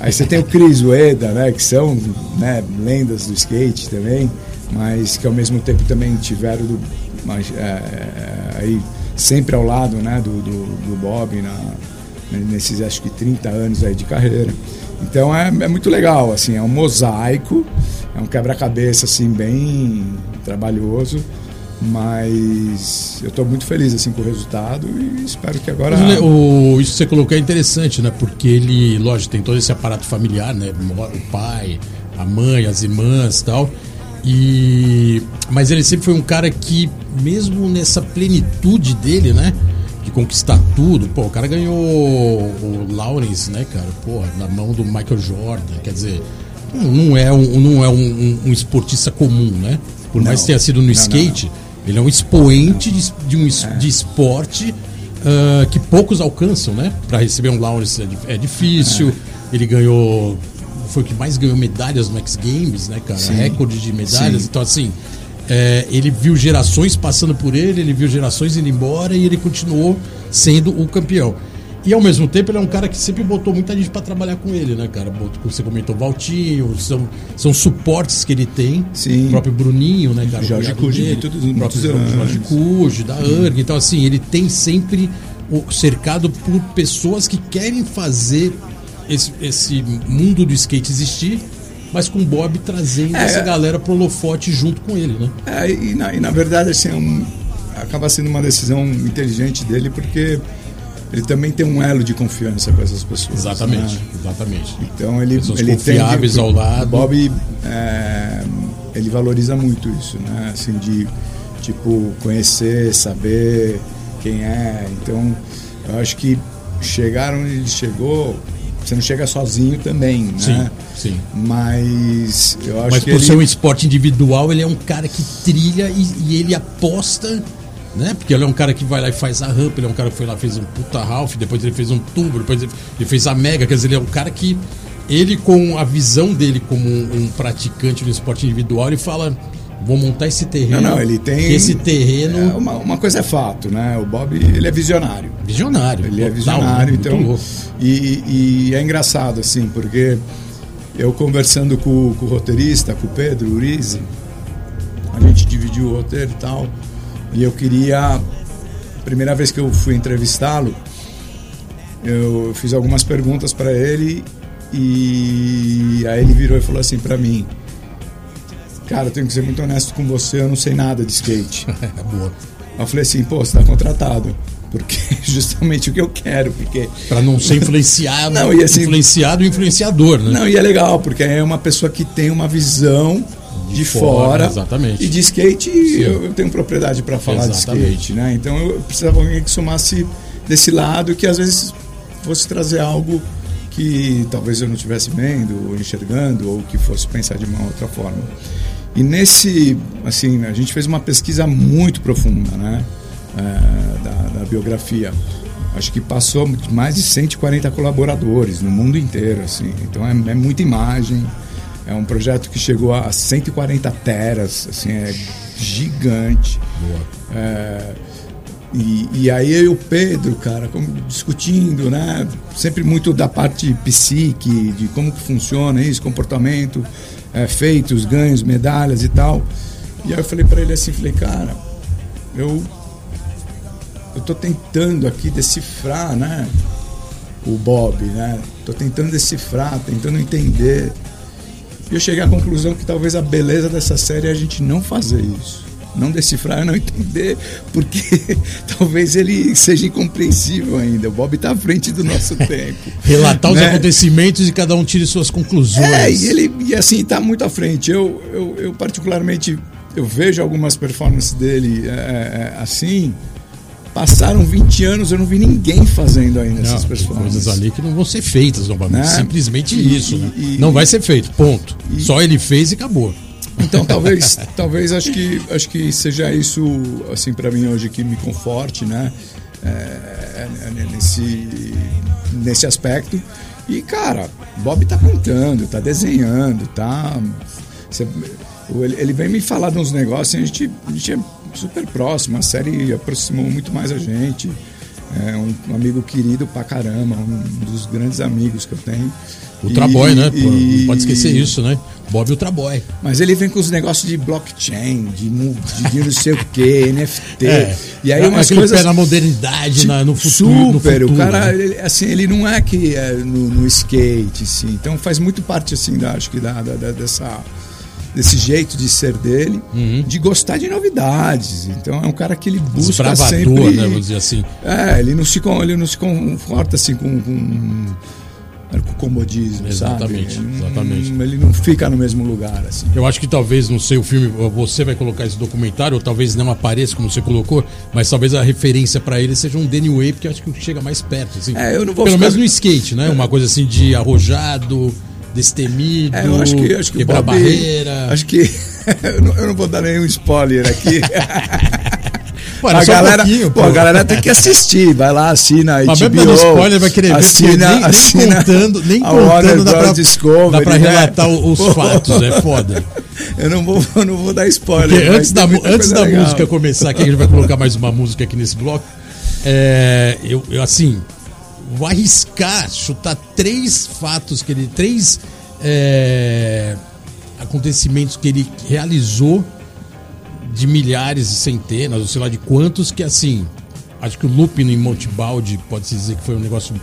[SPEAKER 2] Aí você tem o Cris, o Eda, né? Que são né, lendas do skate também, mas que ao mesmo tempo também tiveram do, mas, é, é, aí sempre ao lado né, do, do, do Bob na, nesses acho que 30 anos aí de carreira. Então é, é muito legal, assim, é um mosaico, é um quebra-cabeça assim bem trabalhoso, mas eu estou muito feliz assim com o resultado e espero que agora
[SPEAKER 1] Mas o, isso que você colocou é interessante, né? Porque ele, lógico, tem todo esse aparato familiar, né? O pai, a mãe, as irmãs e tal. E... Mas ele sempre foi um cara que, mesmo nessa plenitude dele, né? De conquistar tudo, pô, o cara ganhou o Lawrence, né, cara? Porra, na mão do Michael Jordan. Quer dizer, não é um, não é um, um- um esportista comum, né? Por mais que tenha sido no
[SPEAKER 2] não,
[SPEAKER 1] skate, ele é um expoente de, de um de esporte ah, que poucos alcançam, né? Para receber um Lawrence é, é difícil. Ele ganhou. Foi o que mais ganhou medalhas no X Games, né, cara?
[SPEAKER 2] Sim.
[SPEAKER 1] Recorde de medalhas.
[SPEAKER 2] Sim.
[SPEAKER 1] Então, assim, é, ele viu gerações passando por ele, ele viu gerações indo embora e ele continuou sendo o campeão. E ao mesmo tempo ele é um cara que sempre botou muita gente para trabalhar com ele, né, cara? Você comentou, Valtinho, são, são suportes que ele tem.
[SPEAKER 2] Sim.
[SPEAKER 1] O próprio Bruninho, né, cara? O
[SPEAKER 2] Jorge
[SPEAKER 1] cunhado
[SPEAKER 2] Cuji, todos-
[SPEAKER 1] o próprio Jorge. Cuji, da URG. Então, assim, ele tem sempre o- cercado por pessoas que querem fazer esse, esse mundo do skate existir, mas com o Bob trazendo
[SPEAKER 2] É.
[SPEAKER 1] essa galera pro holofote junto com ele, né?
[SPEAKER 2] É, e, na, e na verdade assim, é um- acaba sendo uma decisão inteligente dele porque ele também tem um elo de confiança com essas pessoas.
[SPEAKER 1] Exatamente,
[SPEAKER 2] né?
[SPEAKER 1] exatamente.
[SPEAKER 2] Então ele,
[SPEAKER 1] Pessoas
[SPEAKER 2] ele
[SPEAKER 1] confiáveis
[SPEAKER 2] tem,
[SPEAKER 1] ao lado.
[SPEAKER 2] Bob é, ele valoriza muito isso, né? Assim de tipo conhecer, saber quem é. Então eu acho que chegar onde ele chegou, você não chega sozinho também, né?
[SPEAKER 1] Sim, sim.
[SPEAKER 2] Mas eu acho
[SPEAKER 1] Mas
[SPEAKER 2] que
[SPEAKER 1] por
[SPEAKER 2] ele...
[SPEAKER 1] ser um esporte individual, ele é um cara que trilha e, e ele aposta, né? Porque ele é um cara que vai lá e faz a rampa, ele é um cara que foi lá e fez um puta Ralph, depois ele fez um tubo, depois ele fez a mega, quer dizer, ele é um cara que ele com a visão dele como um, um praticante do esporte individual, ele fala, vou montar esse terreno.
[SPEAKER 2] Não, não, ele tem.
[SPEAKER 1] esse terreno
[SPEAKER 2] É, uma, uma coisa é fato, né? O Bob, ele é visionário.
[SPEAKER 1] visionário.
[SPEAKER 2] Ele é
[SPEAKER 1] total,
[SPEAKER 2] visionário,
[SPEAKER 1] muito
[SPEAKER 2] então. E, e é engraçado, assim, porque eu conversando com, com o roteirista, com o Pedro Urize, a gente dividiu o roteiro e tal. E eu queria. Primeira vez que eu fui entrevistá-lo, eu fiz algumas perguntas para ele e aí ele virou e falou assim para mim: Cara, eu tenho que ser muito honesto com você, eu não sei nada de skate.
[SPEAKER 1] É boa.
[SPEAKER 2] Eu falei assim: Pô, você tá contratado. Porque é justamente o que eu quero, porque
[SPEAKER 1] Pra não ser influenciado,
[SPEAKER 2] Não, e assim-
[SPEAKER 1] influenciado e influenciador, né?
[SPEAKER 2] Não, e é legal, porque é uma pessoa que tem uma visão de,
[SPEAKER 1] De
[SPEAKER 2] fora.
[SPEAKER 1] fora, exatamente.
[SPEAKER 2] E de skate, eu, eu tenho propriedade para falar
[SPEAKER 1] Exatamente.
[SPEAKER 2] de skate, né? Então eu precisava alguém que somasse desse lado, que às vezes fosse trazer algo que talvez eu não estivesse vendo, ou enxergando, ou que fosse pensar de uma outra forma. E nesse, assim, a gente fez uma pesquisa muito profunda, né? É, da, da biografia. Acho que passou de mais de 140 colaboradores no mundo inteiro, assim. Então é, é muita imagem. É um projeto que chegou a 140 teras, assim, é gigante. É, e, e aí eu e o Pedro, cara, como discutindo, né? Sempre muito da parte psique, de como que funciona isso, comportamento, é, feitos, ganhos, medalhas e tal. E aí eu falei para ele assim, falei, cara, eu eu tô tentando aqui decifrar, né? O Bob, né? Tô tentando decifrar, tentando entender. E eu cheguei à conclusão que talvez a beleza dessa série é a gente não fazer isso. Não decifrar não entender, porque talvez ele seja incompreensível ainda. O Bob está à frente do nosso tempo.
[SPEAKER 1] Relatar os
[SPEAKER 2] né?
[SPEAKER 1] acontecimentos e cada um tire suas conclusões.
[SPEAKER 2] É, e ele e assim está muito à frente. Eu, eu, eu particularmente eu vejo algumas performances dele é, é, assim. Passaram 20 anos, eu não vi ninguém fazendo ainda
[SPEAKER 1] Não,
[SPEAKER 2] essas performances.
[SPEAKER 1] coisas ali que não vão ser feitas novamente.
[SPEAKER 2] Né?
[SPEAKER 1] Simplesmente
[SPEAKER 2] E-
[SPEAKER 1] isso. né?
[SPEAKER 2] e-
[SPEAKER 1] não vai ser feito, ponto.
[SPEAKER 2] e-
[SPEAKER 1] Só ele fez e acabou.
[SPEAKER 2] Então talvez, talvez acho que acho que seja isso assim para mim hoje que me conforte, né? É, é, é, nesse nesse aspecto. E cara, Bob tá pintando, tá desenhando, tá ele, vem me falar de uns negócios, e a gente, a gente é super próximo, a série aproximou muito mais a gente. É um, amigo querido pra caramba, um dos grandes amigos que eu tenho.
[SPEAKER 1] Ultra
[SPEAKER 2] E-
[SPEAKER 1] Boy, né? Pô,
[SPEAKER 2] e-
[SPEAKER 1] não pode esquecer isso, né? Bob Ultra Boy.
[SPEAKER 2] mas ele vem com os negócios de blockchain, de, de, não sei o que, NFT.
[SPEAKER 1] É.
[SPEAKER 2] E aí umas coisas.
[SPEAKER 1] pé na modernidade, na- no futuro. no
[SPEAKER 2] Super,
[SPEAKER 1] futuro,
[SPEAKER 2] o cara,
[SPEAKER 1] né?
[SPEAKER 2] ele, assim, ele não é que é no, no skate, assim. Então faz muito parte, assim, da, acho que da, da- da- dessa, desse jeito de ser dele,
[SPEAKER 1] Uhum.
[SPEAKER 2] de gostar de novidades. Então é um cara que ele busca sempre.
[SPEAKER 1] né? Vamos dizer assim.
[SPEAKER 2] É, ele não se, ele não se conforta assim com, com, com o comodismo,
[SPEAKER 1] Exatamente,
[SPEAKER 2] sabe? Ele não-
[SPEAKER 1] exatamente.
[SPEAKER 2] Ele não fica no mesmo lugar, assim.
[SPEAKER 1] Eu acho que talvez, não sei, o filme, você vai colocar esse documentário, ou talvez não apareça como você colocou, mas talvez a referência pra ele seja um Danny Way, porque eu acho que chega mais perto. Assim.
[SPEAKER 2] É, eu não vou
[SPEAKER 1] Pelo
[SPEAKER 2] ficar-
[SPEAKER 1] menos no skate, né? Uma coisa assim de arrojado, destemido,
[SPEAKER 2] É, eu acho que, acho que
[SPEAKER 1] quebrar
[SPEAKER 2] Bob-
[SPEAKER 1] barreira.
[SPEAKER 2] Acho que eu, não, eu não vou dar nenhum spoiler aqui.
[SPEAKER 1] Pô,
[SPEAKER 2] a
[SPEAKER 1] só um
[SPEAKER 2] galera,
[SPEAKER 1] pouquinho,
[SPEAKER 2] pô, a galera tem que assistir. Vai lá, assina aí.
[SPEAKER 1] Mas mesmo dando spoiler, vai querer ver, porque nem, nem
[SPEAKER 2] assina
[SPEAKER 1] contando, nem
[SPEAKER 2] a Warner
[SPEAKER 1] contando dá pra.
[SPEAKER 2] Discovery,
[SPEAKER 1] dá pra
[SPEAKER 2] né?
[SPEAKER 1] relatar o- os
[SPEAKER 2] Pô.
[SPEAKER 1] fatos, é foda.
[SPEAKER 2] Eu não vou, eu não vou dar spoiler.
[SPEAKER 1] Porque antes da, antes da
[SPEAKER 2] legal.
[SPEAKER 1] música começar aqui, a gente vai colocar mais uma música aqui nesse bloco. É, eu, eu, assim, vou arriscar, chutar três fatos que ele. Três é, acontecimentos que ele realizou de milhares e centenas, ou sei lá de quantos, que assim. Acho que o looping em Montebalde pode-se dizer que foi um negócio.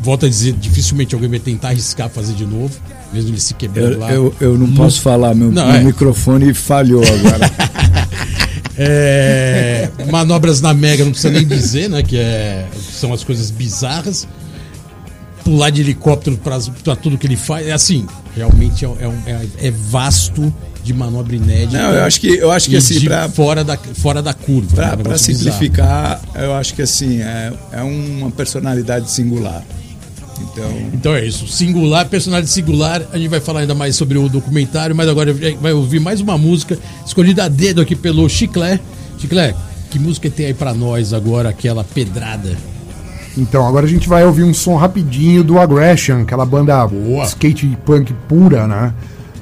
[SPEAKER 1] Volto a dizer, dificilmente alguém vai tentar arriscar fazer de novo, mesmo ele se quebrando
[SPEAKER 2] Eu,
[SPEAKER 1] lá.
[SPEAKER 2] eu, eu não posso falar, meu,
[SPEAKER 1] Não,
[SPEAKER 2] meu
[SPEAKER 1] é.
[SPEAKER 2] microfone falhou agora.
[SPEAKER 1] É, manobras na Mega, não precisa nem dizer, né? Que, é, são as coisas bizarras. Pular de helicóptero para tudo que ele faz. É assim, realmente é, é é- é vasto de manobra inédita.
[SPEAKER 2] Não, eu acho que, eu acho que assim, pra,
[SPEAKER 1] fora, da, fora da curva. né?
[SPEAKER 2] Pra
[SPEAKER 1] negócio bizarro.
[SPEAKER 2] simplificar, eu acho que assim, é, é uma personalidade singular. Então,
[SPEAKER 1] Então é isso. Singular, personagem singular. A gente vai falar ainda mais sobre o documentário, mas agora vai ouvir mais uma música escolhida a dedo aqui pelo Chiclé. Chiclé, que música tem aí pra nós agora, aquela pedrada?
[SPEAKER 3] Então, agora a gente vai ouvir um som rapidinho do Aggression, aquela banda
[SPEAKER 1] Boa.
[SPEAKER 3] skate punk pura, né?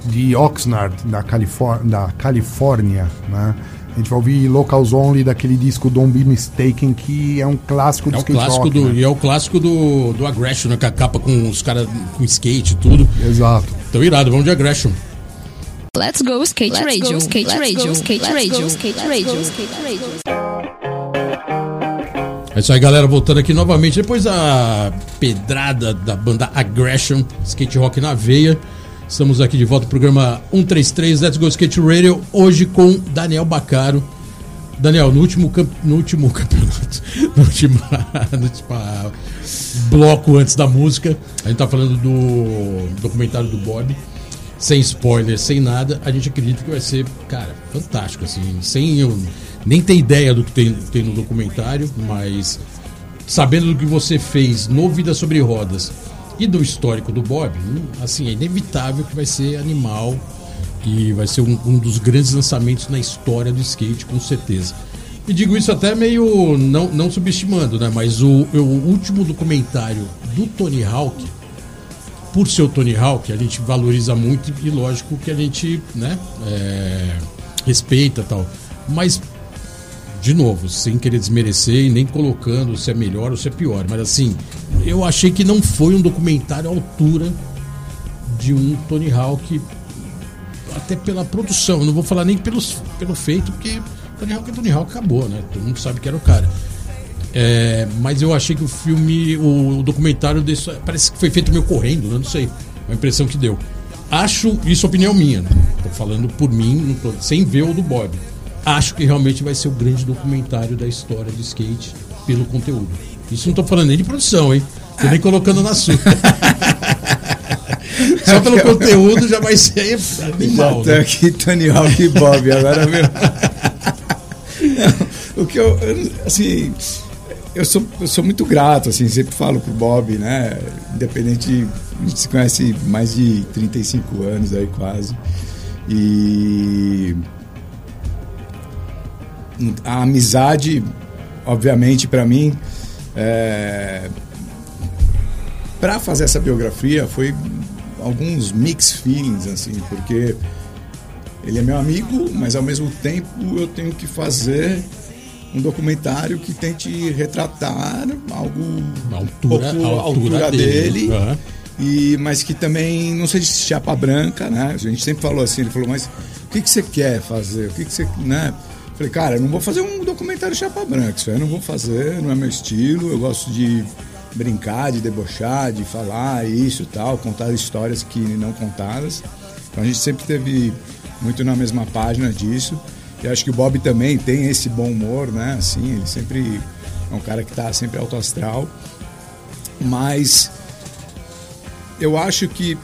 [SPEAKER 3] De Oxnard, da, Califor da Califórnia, né? A gente vai ouvir Locals Only daquele disco Don't Be Mistaken, que é um clássico do
[SPEAKER 1] É o
[SPEAKER 3] skate
[SPEAKER 1] clássico
[SPEAKER 3] rock,
[SPEAKER 1] do,
[SPEAKER 3] né?
[SPEAKER 1] e é o clássico do, do Aggression, né? Com a capa com os caras com skate e tudo.
[SPEAKER 3] Exato.
[SPEAKER 1] Então irado, vamos de Aggression.
[SPEAKER 4] Let's go skate
[SPEAKER 5] Let's
[SPEAKER 4] radio,
[SPEAKER 5] go,
[SPEAKER 4] skate
[SPEAKER 5] let's
[SPEAKER 4] radio,
[SPEAKER 5] go,
[SPEAKER 4] skate
[SPEAKER 5] let's
[SPEAKER 4] radio,
[SPEAKER 5] go,
[SPEAKER 4] skate
[SPEAKER 5] let's
[SPEAKER 4] radio.
[SPEAKER 5] go, skate radio.
[SPEAKER 1] É isso aí, galera. Voltando aqui novamente. Depois da pedrada da banda Aggression, skate rock na veia. Estamos aqui de volta ao programa 133 Let's Go Skate Radio. Hoje com Daniel Bacaro. Daniel, no último, camp- no último campeonato, no último, no último ah, bloco antes da música, a gente tá falando do documentário do Bob. Sem spoiler, sem nada, a gente acredita que vai ser, cara, fantástico, assim, sem eu nem ter ideia do que tem, tem no documentário, mas sabendo do que você fez no Vida Sobre Rodas e do histórico do Bob, hum, assim, é inevitável que vai ser animal e vai ser um, um dos grandes lançamentos na história do skate, com certeza. E digo isso até meio não, não subestimando, né? Mas o, o último documentário do Tony Hawk, por ser o Tony Hawk, a gente valoriza muito e lógico que a gente, né, é, respeita tal. Mas, de novo, sem querer desmerecer e nem colocando se é melhor ou se é pior, mas assim, eu achei que não foi um documentário à altura de um Tony Hawk, até pela produção. Não vou falar nem pelos, pelo feito, porque Tony Hawk é Tony Hawk, acabou, né? Todo mundo sabe que era o cara. É, mas eu achei que o filme, o, o documentário desse, parece que foi feito meio correndo, né? não sei. A impressão que deu. Acho, isso é opinião minha, né? Tô falando por mim, tô- sem ver o do Bob. Acho que realmente vai ser o grande documentário da história do skate pelo conteúdo. Isso não tô falando nem de produção, hein? Tô nem colocando na sua. Só pelo conteúdo já vai ser animal.
[SPEAKER 2] já
[SPEAKER 1] Né?
[SPEAKER 2] aqui Tony Hawk e Bob, agora meu. Não, o que eu, eu, assim, eu sou, eu sou muito grato, assim, sempre falo pro Bob, né? Independente, a gente se conhece mais de 35 anos aí quase. E a amizade, obviamente, para mim, é, para fazer essa biografia foi alguns mixed feelings, assim, porque ele é meu amigo, mas ao mesmo tempo eu tenho que fazer um documentário que tente retratar algo
[SPEAKER 1] A altura,
[SPEAKER 2] pouco
[SPEAKER 1] a
[SPEAKER 2] à
[SPEAKER 1] altura, dele. Aham.
[SPEAKER 2] e, mas que também não seja chapa branca, né? A gente sempre falou assim, ele falou, mas o que, que você quer fazer? O que, que você. Né? Falei, cara, eu não vou fazer um documentário chapa branca, isso aí eu não vou fazer, não é meu estilo, eu gosto de brincar, de debochar, de falar isso e tal, contar histórias que não contadas. Então a gente sempre teve muito na mesma página disso. E acho que o Bob também tem esse bom humor, né? Assim, ele sempre é um cara que tá sempre alto astral. Mas eu acho que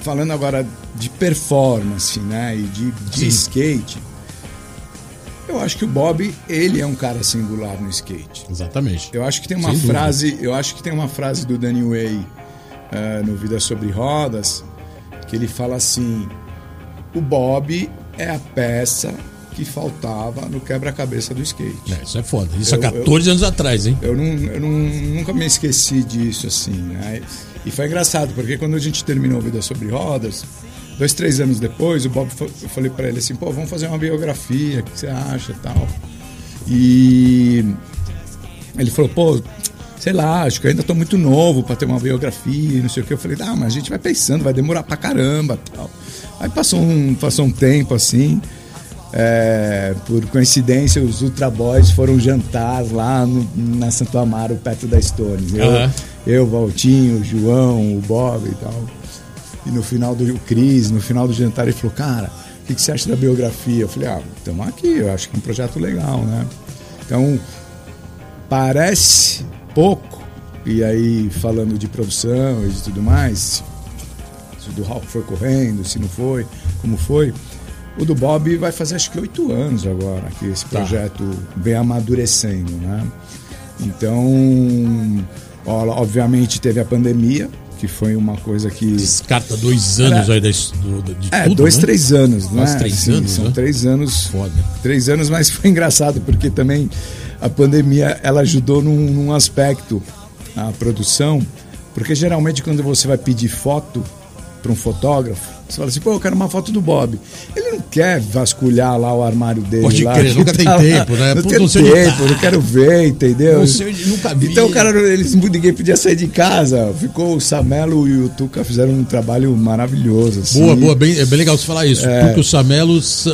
[SPEAKER 2] falando agora de performance, né, e de, de skate, eu acho que o Bob ele é um cara singular no skate.
[SPEAKER 1] Exatamente.
[SPEAKER 2] Eu acho que tem uma
[SPEAKER 1] Sem dúvida.
[SPEAKER 2] frase, eu acho que tem uma frase do Danny Way eh, no Vida sobre Rodas que ele fala assim: o Bob é a peça que faltava no quebra-cabeça do skate.
[SPEAKER 1] É, isso é foda. Isso há
[SPEAKER 2] Eu-
[SPEAKER 1] 14 anos atrás, hein?
[SPEAKER 2] Eu, não, eu não- nunca me esqueci disso, assim, né? E foi engraçado, porque quando a gente terminou Vida Sobre Rodas, dois, três anos depois, o Bob, eu falei pra ele assim, pô, vamos fazer uma biografia, o que você acha e tal. E ele falou, pô, sei lá, acho que eu ainda tô muito novo pra ter uma biografia, não sei o que. Eu falei, ah, mas a gente vai pensando, vai demorar pra caramba tal. Aí passou um, passou um tempo assim, é, por coincidência, os Ultra Boys foram jantar lá no- na Santo Amaro, perto da Stones. Eu,
[SPEAKER 1] Aham.
[SPEAKER 2] eu, Valtinho, o João, o Bob e tal. E no final do Cris, no final do jantar, ele falou, cara, o que, que você acha da biografia? Eu falei, ah, estamos aqui, eu acho que é um projeto legal, né? Então, parece pouco, e aí falando de produção e de tudo mais, se o do Ralph foi correndo, se não foi. como foi. O do Bob vai fazer acho que oito anos agora que esse
[SPEAKER 1] Tá.
[SPEAKER 2] projeto vem amadurecendo, né? Então, obviamente teve a pandemia, que foi uma coisa que
[SPEAKER 1] Descarta dois anos
[SPEAKER 2] Era-
[SPEAKER 1] aí da, do, de
[SPEAKER 2] é,
[SPEAKER 1] tudo,
[SPEAKER 2] dois,
[SPEAKER 1] né?
[SPEAKER 2] três anos, né?
[SPEAKER 1] Três
[SPEAKER 2] Sim,
[SPEAKER 1] anos,
[SPEAKER 2] São
[SPEAKER 1] né?
[SPEAKER 2] três anos.
[SPEAKER 1] Foda.
[SPEAKER 2] Três anos, mas foi engraçado, porque também a pandemia ela ajudou num, num aspecto, a produção, porque geralmente quando você vai pedir foto para um fotógrafo, você fala assim, pô, eu quero uma foto do Bob. Ele não quer vasculhar lá o armário dele.
[SPEAKER 1] Pode
[SPEAKER 2] lá,
[SPEAKER 1] crer, nunca tem
[SPEAKER 2] lá.
[SPEAKER 1] tempo, né?
[SPEAKER 2] Não tem tempo,
[SPEAKER 1] tá.
[SPEAKER 2] não quero ver, entendeu?
[SPEAKER 1] Não sei nunca vi.
[SPEAKER 2] Então, cara, eles, ninguém podia sair de casa. Ficou o Samelo e o Tuca fizeram um trabalho maravilhoso. assim.
[SPEAKER 1] Boa, boa, bem, é bem legal você falar isso. Porque o Samelos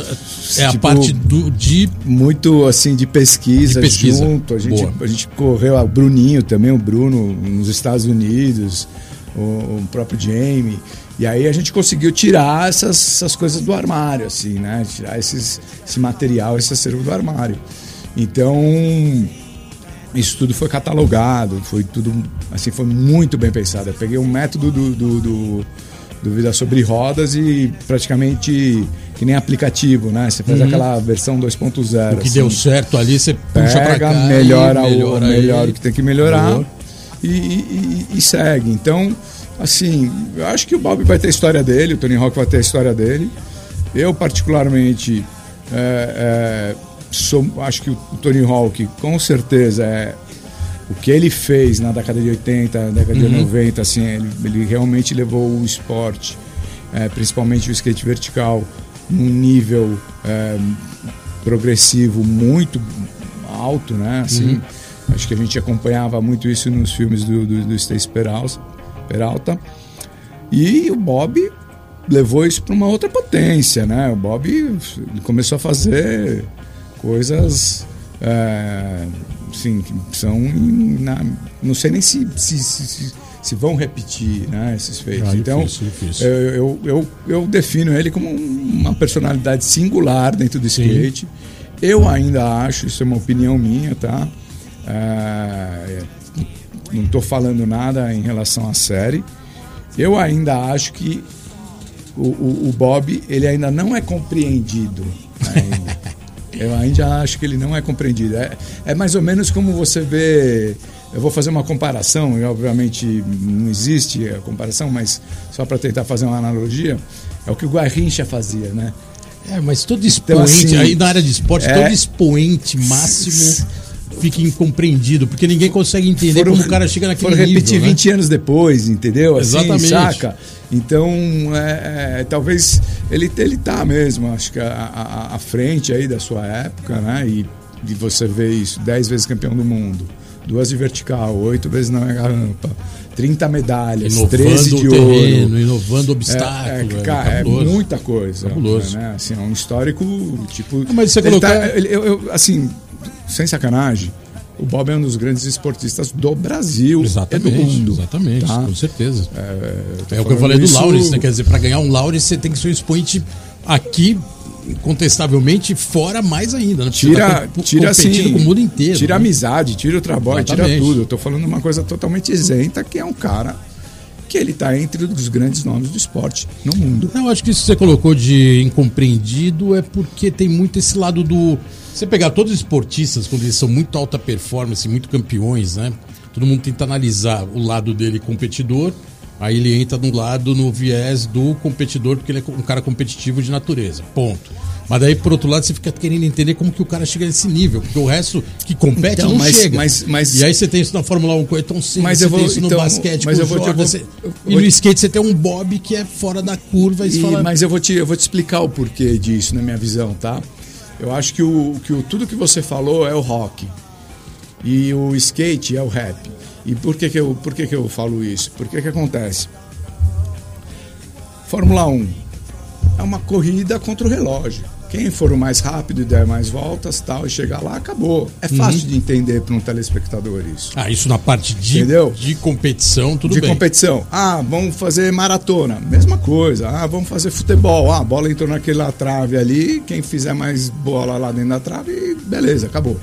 [SPEAKER 1] é a
[SPEAKER 2] Tipo,
[SPEAKER 1] parte do, de.
[SPEAKER 2] muito assim de pesquisa,
[SPEAKER 1] De pesquisa.
[SPEAKER 2] junto. A gente,
[SPEAKER 1] Boa.
[SPEAKER 2] a gente correu, o Bruninho também, o Bruno nos Estados Unidos, o, o próprio Jamie. E aí a gente conseguiu tirar essas, essas coisas do armário, assim, né? Tirar esses, esse material, esse acervo do armário. Então, isso tudo foi catalogado, foi tudo, assim, foi muito bem pensado. Eu peguei um método do, do, do, do Vida Sobre Rodas e praticamente que nem aplicativo, né? Você faz aquela versão 2.0.
[SPEAKER 1] Uhum. O que
[SPEAKER 2] assim.
[SPEAKER 1] deu certo ali, você puxa pra
[SPEAKER 2] Pega,
[SPEAKER 1] cá. e
[SPEAKER 2] melhora, o,
[SPEAKER 1] melhora
[SPEAKER 2] melhora o que tem que melhorar e, e- e segue. Então, assim, eu acho que o Bob vai ter a história dele, o Tony Hawk vai ter a história dele. Eu, particularmente, é, é, sou, acho que o Tony Hawk, com certeza, é o que ele fez na década de 80, na década
[SPEAKER 1] Uhum.
[SPEAKER 2] de 90, assim, ele, ele realmente levou o esporte, é, principalmente o skate vertical, num nível é, progressivo muito alto, né? Assim, Acho que a gente acompanhava muito isso nos filmes do, do, do Stacy Peralta, Peralta. E o Bob levou isso para uma outra potência, né? O Bob começou a fazer coisas é, assim, que são na- não sei nem se, se, se, se- vão repetir né, esses feitos.
[SPEAKER 1] Ah,
[SPEAKER 2] então
[SPEAKER 1] difícil, difícil.
[SPEAKER 2] Eu, eu, eu, eu defino ele como uma personalidade singular dentro do
[SPEAKER 1] Sim.
[SPEAKER 2] skate. Eu ainda acho, isso é uma opinião minha, tá? É, não estou falando nada em relação à série. Eu ainda acho que o, o, o Bob ele ainda não é compreendido. ainda. Eu ainda acho que ele não é compreendido. É, é mais ou menos como você vê. Eu vou fazer uma comparação, e obviamente não existe a comparação, mas só para tentar fazer uma analogia, é o que o Garrincha fazia, né?
[SPEAKER 1] É, mas todo expoente,
[SPEAKER 2] assim,
[SPEAKER 1] aí na área de esporte,
[SPEAKER 2] é-
[SPEAKER 1] todo expoente máximo fica incompreendido, porque ninguém consegue entender como o cara chega naquele
[SPEAKER 2] foram
[SPEAKER 1] nível.
[SPEAKER 2] repetir
[SPEAKER 1] né?
[SPEAKER 2] 20 anos depois, entendeu? Assim,
[SPEAKER 1] Exatamente.
[SPEAKER 2] saca? Então, é, é, talvez ele, ele tá mesmo, acho que à- frente aí da sua época, né? E, e você vê isso, 10 vezes campeão do mundo, duas de vertical, oito vezes na mega rampa, 30 medalhas, 13
[SPEAKER 1] Inovando
[SPEAKER 2] de
[SPEAKER 1] o terreno,
[SPEAKER 2] ouro.
[SPEAKER 1] inovando
[SPEAKER 2] É,
[SPEAKER 1] obstáculo.
[SPEAKER 2] é,
[SPEAKER 1] velho,
[SPEAKER 2] cara, é
[SPEAKER 1] cabuloso.
[SPEAKER 2] muita coisa.
[SPEAKER 1] Cabuloso.
[SPEAKER 2] Né? Assim, é um histórico, tipo.
[SPEAKER 1] Ah, mas você
[SPEAKER 2] ele
[SPEAKER 1] colocar-
[SPEAKER 2] tá- eu- eu- assim, sem sacanagem, o Bob é um dos grandes esportistas do Brasil
[SPEAKER 1] Exatamente,
[SPEAKER 2] do mundo.
[SPEAKER 1] exatamente,
[SPEAKER 2] tá?
[SPEAKER 1] com certeza.
[SPEAKER 2] É,
[SPEAKER 1] É o que eu falei do
[SPEAKER 2] isso-
[SPEAKER 1] Lawrence, né? Quer dizer, pra ganhar um Lawrence você tem que ser um expoente aqui, contestavelmente, fora mais ainda, né?
[SPEAKER 2] Tira,
[SPEAKER 1] tá
[SPEAKER 2] tira assim,
[SPEAKER 1] com o mundo inteiro.
[SPEAKER 2] tira
[SPEAKER 1] né?
[SPEAKER 2] amizade, tira o trabalho, tira
[SPEAKER 1] Exatamente.
[SPEAKER 2] tudo. Eu tô falando uma coisa totalmente isenta, que é um cara que ele tá entre os grandes nomes do esporte no mundo.
[SPEAKER 1] Eu acho que isso que você colocou de incompreendido é porque tem muito esse lado do. Você pegar todos os esportistas, quando eles são muito alta performance, muito campeões, né? Todo mundo tenta analisar o lado dele competidor, aí ele entra no lado, no viés do competidor, porque ele é um cara competitivo de natureza. Ponto. Mas daí, por outro lado, você fica querendo entender como que o cara chega nesse nível, porque o resto que compete
[SPEAKER 2] Então,
[SPEAKER 1] não
[SPEAKER 2] mas-
[SPEAKER 1] chega.
[SPEAKER 2] mas- mas-
[SPEAKER 1] e aí você tem isso na Fórmula 1 com o Ayrton Senna,
[SPEAKER 2] Mas
[SPEAKER 1] você
[SPEAKER 2] eu vou-
[SPEAKER 1] tem isso no
[SPEAKER 2] então,
[SPEAKER 1] basquete
[SPEAKER 2] mas
[SPEAKER 1] com
[SPEAKER 2] eu vou te-
[SPEAKER 1] Jordan,
[SPEAKER 2] eu vou-
[SPEAKER 1] você-
[SPEAKER 2] eu
[SPEAKER 1] E
[SPEAKER 2] vou-
[SPEAKER 1] no skate você tem um Bob que é fora da curva e
[SPEAKER 2] E-
[SPEAKER 1] fala...
[SPEAKER 2] mas eu vou, te, eu vou te explicar o porquê disso, na minha visão, tá? Eu acho que, o, que o, tudo que você falou é o rock. E o skate é o rap. E por que, que, eu, por que, que eu falo isso? Porque que acontece? Fórmula 1 é uma corrida contra o relógio. Quem for o mais rápido e der mais voltas tal, e chegar lá, acabou. É fácil de entender para um telespectador isso.
[SPEAKER 1] Ah, isso na parte de,
[SPEAKER 2] Entendeu?
[SPEAKER 1] de competição, tudo
[SPEAKER 2] de
[SPEAKER 1] bem.
[SPEAKER 2] competição. Ah, vamos fazer maratona. Mesma coisa. Ah, vamos fazer futebol. Ah, a bola entrou naquela trave ali. Quem fizer mais bola lá dentro da trave, beleza, acabou.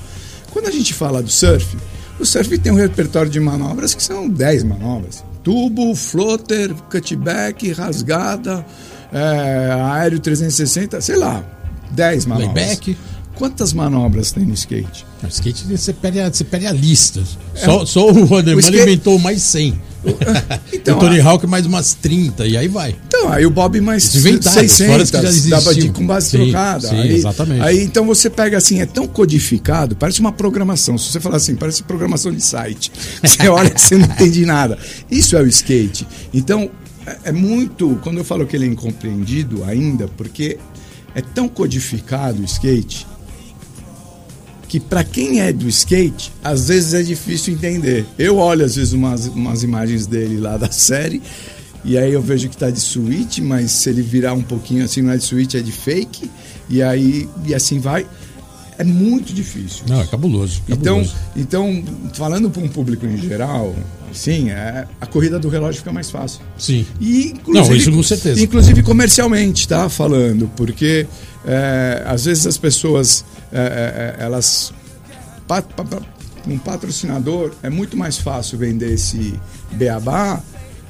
[SPEAKER 2] Quando a gente fala do surf, o surf tem um repertório de manobras que são 10 manobras: tubo, floater, cutback, rasgada. é, aéreo 360, sei lá, 10 manobras.
[SPEAKER 1] Playback.
[SPEAKER 2] Quantas manobras tem no skate?
[SPEAKER 1] No skate você perde a, você perde a lista. Só, só o Roderman
[SPEAKER 2] skate-
[SPEAKER 1] inventou mais 100.
[SPEAKER 2] Então,
[SPEAKER 1] o Tony
[SPEAKER 2] a-
[SPEAKER 1] Hawk mais umas 30, e aí vai.
[SPEAKER 2] Então, aí o Bob mais
[SPEAKER 1] Os inventários,
[SPEAKER 2] 600,
[SPEAKER 1] fora os que já existiam.
[SPEAKER 2] dava de com base
[SPEAKER 1] Sim,
[SPEAKER 2] trocada.
[SPEAKER 1] sim,
[SPEAKER 2] aí,
[SPEAKER 1] exatamente.
[SPEAKER 2] Aí então você pega assim, é tão codificado, parece uma programação. Se você falar assim, parece programação de site. Você olha você não entende nada. Isso é o skate. Então, é- é muito, quando eu falo que ele é incompreendido ainda, porque é tão codificado o skate que para quem é do skate, às vezes é difícil entender. Eu olho às vezes umas, umas imagens dele lá da série e aí eu vejo que tá de suíte, mas se ele virar um pouquinho assim, não é de suíte, é de fake, e aí e assim vai. É muito difícil.
[SPEAKER 1] Não, é cabuloso.
[SPEAKER 2] Então,
[SPEAKER 1] cabuloso.
[SPEAKER 2] então falando para um público em geral, sim, é, a corrida do relógio fica mais fácil.
[SPEAKER 1] Sim.
[SPEAKER 2] E,
[SPEAKER 1] Não, isso com certeza.
[SPEAKER 2] Inclusive comercialmente, tá? Falando, porque é, às vezes as pessoas, é, é, elas. pa- pa- Um patrocinador é muito mais fácil vender esse beabá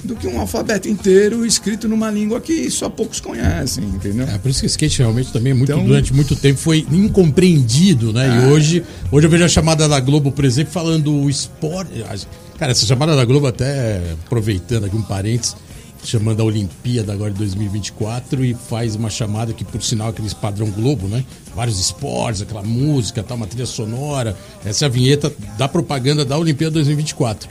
[SPEAKER 2] do que um alfabeto inteiro escrito numa língua que só poucos conhecem, entendeu?
[SPEAKER 1] É, por isso que o skate realmente também, muito,
[SPEAKER 2] Então-
[SPEAKER 1] durante muito tempo, foi incompreendido, né? E hoje, hoje eu vejo a chamada da Globo, por exemplo, falando o esporte. Cara, essa chamada da Globo, até aproveitando aqui um parênteses, chamando a Olimpíada agora de 2024 e faz uma chamada que, por sinal, aquele padrão Globo, né? Vários esportes, aquela música, tal, uma trilha sonora. Essa é a vinheta da propaganda da Olimpíada 2024.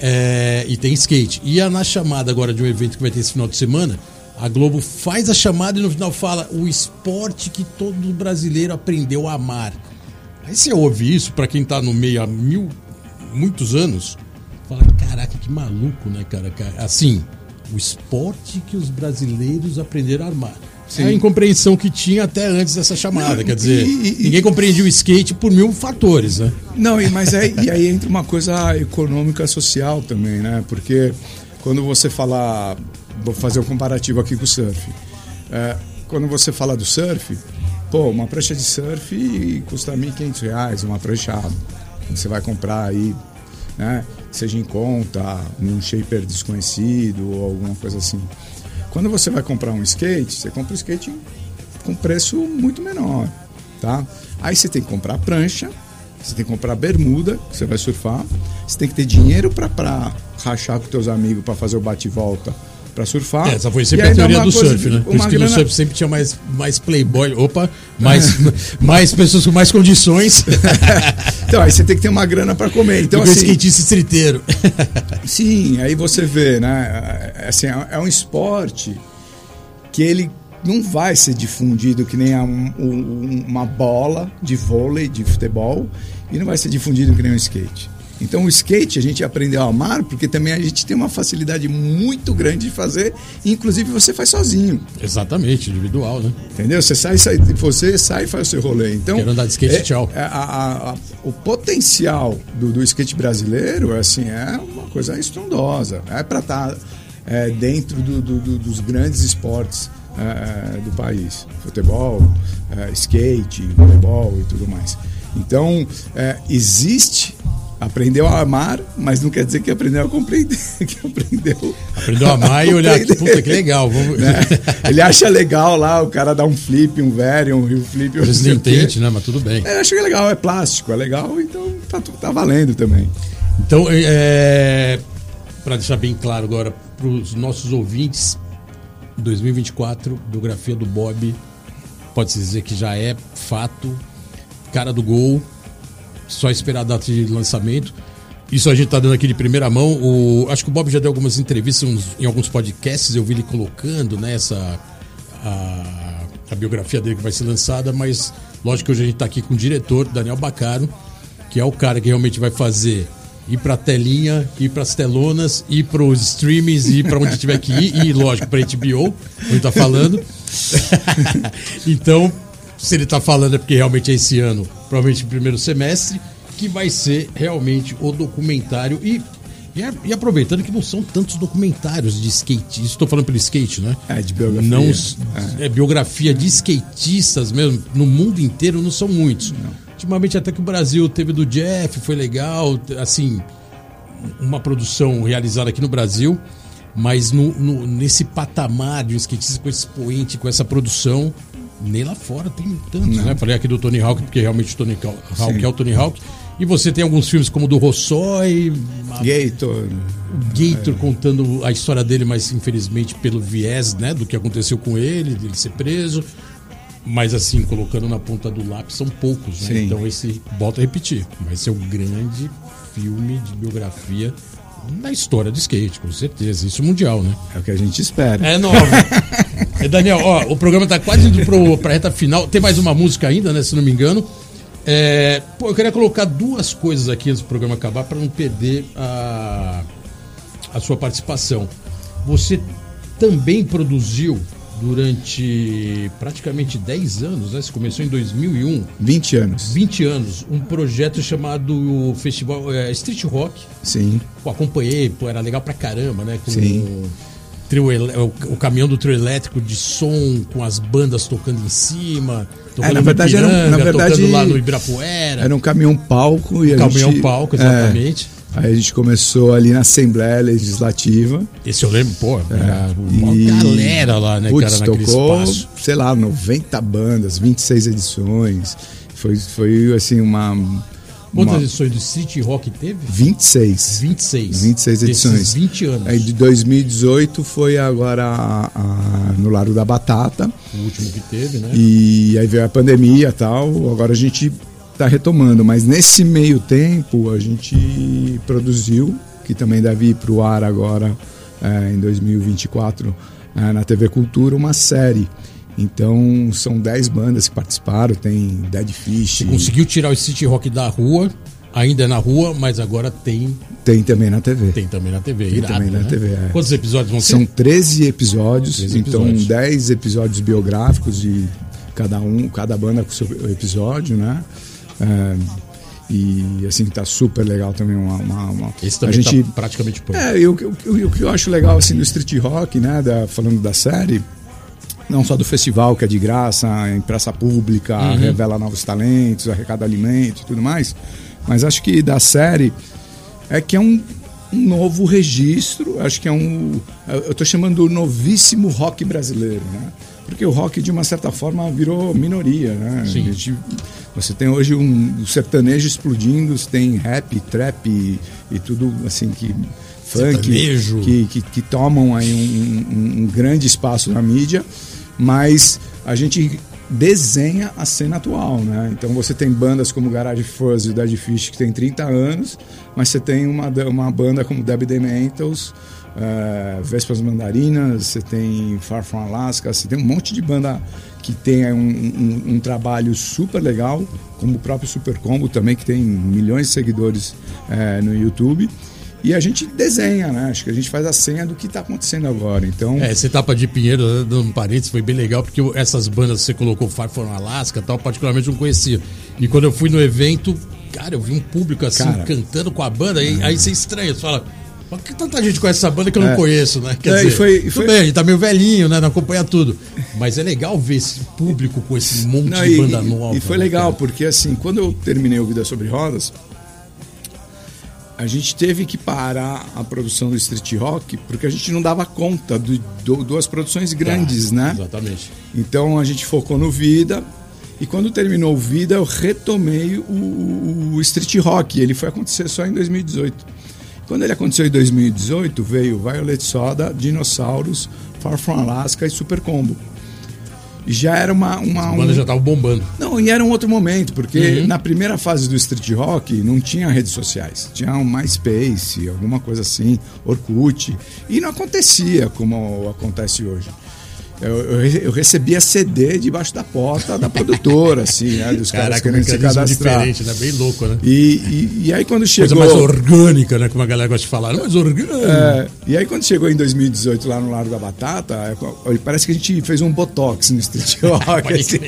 [SPEAKER 1] É, e tem skate. E a, na chamada agora de um evento que vai ter esse final de semana, a Globo faz a chamada e no final fala o esporte que todo brasileiro aprendeu a amar. Aí você ouve isso, pra quem tá no meio há mil, muitos anos, fala, caraca, que maluco, né, cara? Assim, o esporte que os brasileiros aprenderam a amar. É a incompreensão que tinha até antes dessa chamada.
[SPEAKER 2] Não,
[SPEAKER 1] Quer dizer,
[SPEAKER 2] e- e-
[SPEAKER 1] ninguém compreendia o skate por mil fatores, né?
[SPEAKER 2] Não, mas é, e aí entra uma coisa econômica social também, né? Porque quando você fala. Vou fazer um comparativo aqui com o surf. É, quando você fala do surf, pô, uma prancha de surf custa 1.500 reais, uma prancha você vai comprar aí, né? Seja em conta, num shaper desconhecido ou alguma coisa assim. Quando você vai comprar um skate, você compra um skate com preço muito menor, tá? Aí você tem que comprar prancha, você tem que comprar bermuda, que você vai surfar, você tem que ter dinheiro para rachar com teus amigos para fazer o bate e volta para surfar.
[SPEAKER 1] É, essa foi
[SPEAKER 2] E
[SPEAKER 1] sempre a teoria do surf, né? Por isso que no
[SPEAKER 2] grana-
[SPEAKER 1] surf sempre tinha mais, mais playboy, opa, mais, mais pessoas com mais condições
[SPEAKER 2] Então, aí você tem que ter uma grana para comer. Então,
[SPEAKER 1] o
[SPEAKER 2] assim,
[SPEAKER 1] skatista estriteiro.
[SPEAKER 2] Sim, aí você vê, né? Assim, é um esporte que ele não vai ser difundido que nem um- um- uma bola de vôlei, de futebol, e não vai ser difundido que nem um skate. Então o skate a gente aprendeu a amar porque também a gente tem uma facilidade muito grande de fazer, inclusive você faz sozinho,
[SPEAKER 1] Exatamente, individual, né?
[SPEAKER 2] entendeu? Você sai, sai você sai e faz o seu rolê. Então
[SPEAKER 1] Quero andar de skate,
[SPEAKER 2] é-
[SPEAKER 1] tchau.
[SPEAKER 2] é- a- a- a- o potencial do, do skate brasileiro assim é uma coisa estrondosa. É para estar dentro do- do- do- dos grandes esportes é, do país: futebol, é, skate, voleibol e tudo mais. Então é, existe. Aprendeu a amar, mas não quer dizer que aprendeu a compreender. Que aprendeu
[SPEAKER 1] Aprendeu a amar e olhar, puta que legal. Vamos...
[SPEAKER 2] Né? Ele acha legal lá, o cara dá um flip, um very, um rio flip.
[SPEAKER 1] Às vezes
[SPEAKER 2] não
[SPEAKER 1] entende, né? Mas tudo bem.
[SPEAKER 2] É, acho que é legal, é plástico, é legal, então tá, tá valendo também.
[SPEAKER 1] Então, é, para deixar bem claro agora para os nossos ouvintes, 2024, biografia do Bob, pode-se dizer que já é fato, cara do gol, só esperar a data de lançamento. Isso a gente tá dando aqui de primeira mão. O, acho que o Bob já deu algumas entrevistas uns- em alguns podcasts, eu vi ele colocando nessa a, a biografia dele que vai ser lançada, mas lógico que hoje a gente tá aqui com o diretor, Daniel Bacaro, que é o cara que realmente vai fazer ir pra telinha, ir pras telonas, ir pros streamings, ir pra onde tiver que ir, e lógico, pra HBO, onde tá falando. então, se ele tá falando é porque realmente é esse ano, provavelmente no primeiro semestre, que vai ser realmente o documentário e. E, aproveitando que não são tantos documentários de skate, estou falando pelo skate, né?
[SPEAKER 2] É, de biografia.
[SPEAKER 1] Não, é. biografia de skatistas mesmo, no mundo inteiro não são muitos. Ultimamente até que o Brasil teve do Jeff, foi legal, assim, uma produção realizada aqui no Brasil. Mas no, no- nesse patamar de um skatista com esse expoente, com essa produção, nem lá fora tem tantos, né? Falei aqui do Tony Hawk, porque realmente o Tony Hawk
[SPEAKER 2] Sim.
[SPEAKER 1] é o Tony Hawk. E você tem alguns filmes como o do Rossói, a-
[SPEAKER 2] Gator.
[SPEAKER 1] o Gator contando a história dele, mas infelizmente pelo viés, né, do que aconteceu com ele, dele ser preso. Mas assim, colocando na ponta do lápis, são poucos, né?
[SPEAKER 2] Sim.
[SPEAKER 1] Então esse, volto a repetir, vai ser o grande filme de biografia da história do skate, com certeza. Isso mundial, né?
[SPEAKER 2] É o que a gente espera.
[SPEAKER 1] É nova. É, Daniel, ó, o programa tá quase indo pro, pra reta final. Tem mais uma música ainda, né? Se não me engano. É, pô, eu queria colocar duas coisas aqui antes do programa acabar para não perder a, a sua participação. Você também produziu durante praticamente 10 anos, né? Você começou em 2001,
[SPEAKER 2] 20 anos.
[SPEAKER 1] 20 anos, um projeto chamado Festival é, Street Rock.
[SPEAKER 2] Sim.
[SPEAKER 1] Pô, acompanhei, pô, era legal pra caramba, né? Com
[SPEAKER 2] Sim.
[SPEAKER 1] O, trio o, o caminhão do trio elétrico de som, com as bandas tocando em cima, tocando
[SPEAKER 2] É, na verdade, era um- na verdade,
[SPEAKER 1] tocando lá no Ibirapuera,
[SPEAKER 2] Era um caminhão palco e a
[SPEAKER 1] caminhão
[SPEAKER 2] gente,
[SPEAKER 1] palco,
[SPEAKER 2] é,
[SPEAKER 1] exatamente.
[SPEAKER 2] aí a gente começou ali na Assembleia Legislativa.
[SPEAKER 1] Esse eu lembro, pô, era uma
[SPEAKER 2] É. E-
[SPEAKER 1] galera lá, né,
[SPEAKER 2] Putz,
[SPEAKER 1] cara, naquele
[SPEAKER 2] tocou,
[SPEAKER 1] espaço.
[SPEAKER 2] sei lá, 90 bandas, 26 edições. Foi, foi assim, uma.
[SPEAKER 1] Quantas
[SPEAKER 2] uma
[SPEAKER 1] edições do Street Rock teve?
[SPEAKER 2] 26.
[SPEAKER 1] 26.
[SPEAKER 2] 26
[SPEAKER 1] Desses
[SPEAKER 2] edições.
[SPEAKER 1] 20 anos.
[SPEAKER 2] Aí de 2018 foi agora a- a- no Largo da Batata.
[SPEAKER 1] O último que teve, né?
[SPEAKER 2] E aí veio a pandemia e tal. Agora a gente está retomando. Mas nesse meio tempo a gente produziu, que também deve ir para o ar agora eh, em 2024 eh, na TV Cultura, uma série. Então são 10 bandas que participaram. Tem Dead Fish.
[SPEAKER 1] Você conseguiu tirar o Street Rock da rua, ainda é na rua, mas agora tem,
[SPEAKER 2] Tem também na TV.
[SPEAKER 1] tem também na TV.
[SPEAKER 2] Tem
[SPEAKER 1] irado,
[SPEAKER 2] também na
[SPEAKER 1] né?
[SPEAKER 2] TV, é.
[SPEAKER 1] Quantos episódios vão
[SPEAKER 2] São
[SPEAKER 1] ser?
[SPEAKER 2] 13 episódios,
[SPEAKER 1] 13
[SPEAKER 2] então
[SPEAKER 1] episódios.
[SPEAKER 2] 10 episódios biográficos de cada um, cada banda com seu episódio, né? É, e assim tá super legal também uma, uma, uma-
[SPEAKER 1] Esse
[SPEAKER 2] a
[SPEAKER 1] também
[SPEAKER 2] gente
[SPEAKER 1] tá praticamente pronto.
[SPEAKER 2] é, eu, eu, eu- o que eu acho legal assim do street rock, né, da, falando da série, não só do festival que é de graça, em praça pública,
[SPEAKER 1] Uhum.
[SPEAKER 2] revela novos talentos, arrecada alimento e tudo mais, mas acho que da série é que é um, um novo registro, acho que é um, eu estou chamando o novíssimo rock brasileiro, né? Porque o rock de uma certa forma virou minoria, né?
[SPEAKER 1] Sim.
[SPEAKER 2] A gente- você tem hoje um, um sertanejo explodindo, você tem rap, trap e, e tudo assim que funk que, que, que tomam aí um, um- um grande espaço na mídia, mas a gente desenha a cena atual, né? Então você tem bandas como Garage Fuzz e o Dead Fish que tem 30 anos, mas você tem uma, uma banda como Debbie Dementals, uh, Vespas Mandarinas, você tem Far From Alaska, você tem um monte de banda que tem um, um- um trabalho super legal, como o próprio Super Combo também, que tem milhões de seguidores eh, no YouTube. E a gente desenha, né? Acho que a gente faz a senha do que está acontecendo agora. Então,
[SPEAKER 1] É, essa etapa de Pinheiro, né, dando um parênteses, foi bem legal, porque essas bandas que você colocou, Far From Alaska e tal, particularmente eu não conhecia. E quando eu fui no evento, cara, eu vi um público assim,
[SPEAKER 2] Cara.
[SPEAKER 1] cantando com a banda, aí, aí você estranha, você fala, por que tanta gente conhece essa banda que eu não
[SPEAKER 2] É.
[SPEAKER 1] conheço, né? Quer
[SPEAKER 2] É, e
[SPEAKER 1] dizer,
[SPEAKER 2] foi- e
[SPEAKER 1] tudo
[SPEAKER 2] foi-
[SPEAKER 1] bem, a gente tá meio velhinho, né? Não acompanha tudo. Mas é legal ver esse público com esse monte
[SPEAKER 2] Não,
[SPEAKER 1] de banda
[SPEAKER 2] e-
[SPEAKER 1] nova.
[SPEAKER 2] e foi
[SPEAKER 1] né,
[SPEAKER 2] legal,
[SPEAKER 1] cara?
[SPEAKER 2] porque assim, quando eu terminei o Vida Sobre Rodas, a gente teve que parar a produção do Street Rock, porque a gente não dava conta de duas produções grandes,
[SPEAKER 1] Tá,
[SPEAKER 2] né?
[SPEAKER 1] Exatamente.
[SPEAKER 2] Então a gente focou no Vida. E quando terminou o Vida, eu retomei o, o Street Rock. Ele foi acontecer só em 2018. Quando ele aconteceu em 2018, veio Violet Soda, Dinossauros, Far From Alaska e Super Combo. Já era uma. uma
[SPEAKER 1] A banda
[SPEAKER 2] um-
[SPEAKER 1] já tava bombando.
[SPEAKER 2] Não, e era um outro momento, porque
[SPEAKER 1] Uhum.
[SPEAKER 2] na primeira fase do Street Rock não tinha redes sociais. Tinha um MySpace, alguma coisa assim, Orkut. E não acontecia como acontece hoje. Eu, eu, eu recebia CD debaixo da porta da produtora, assim, né? Dos caras
[SPEAKER 1] Caraca, um
[SPEAKER 2] querendo se cadastrar.
[SPEAKER 1] diferente, né? Bem louco, né?
[SPEAKER 2] E, e, e aí quando
[SPEAKER 1] Coisa
[SPEAKER 2] chegou.
[SPEAKER 1] mais orgânica, né? Como a galera gosta de falar. Mais orgânica.
[SPEAKER 2] É, e aí quando chegou em 2018 lá no Largo da Batata, é, parece que a gente fez um botox no Street Rock. Assim.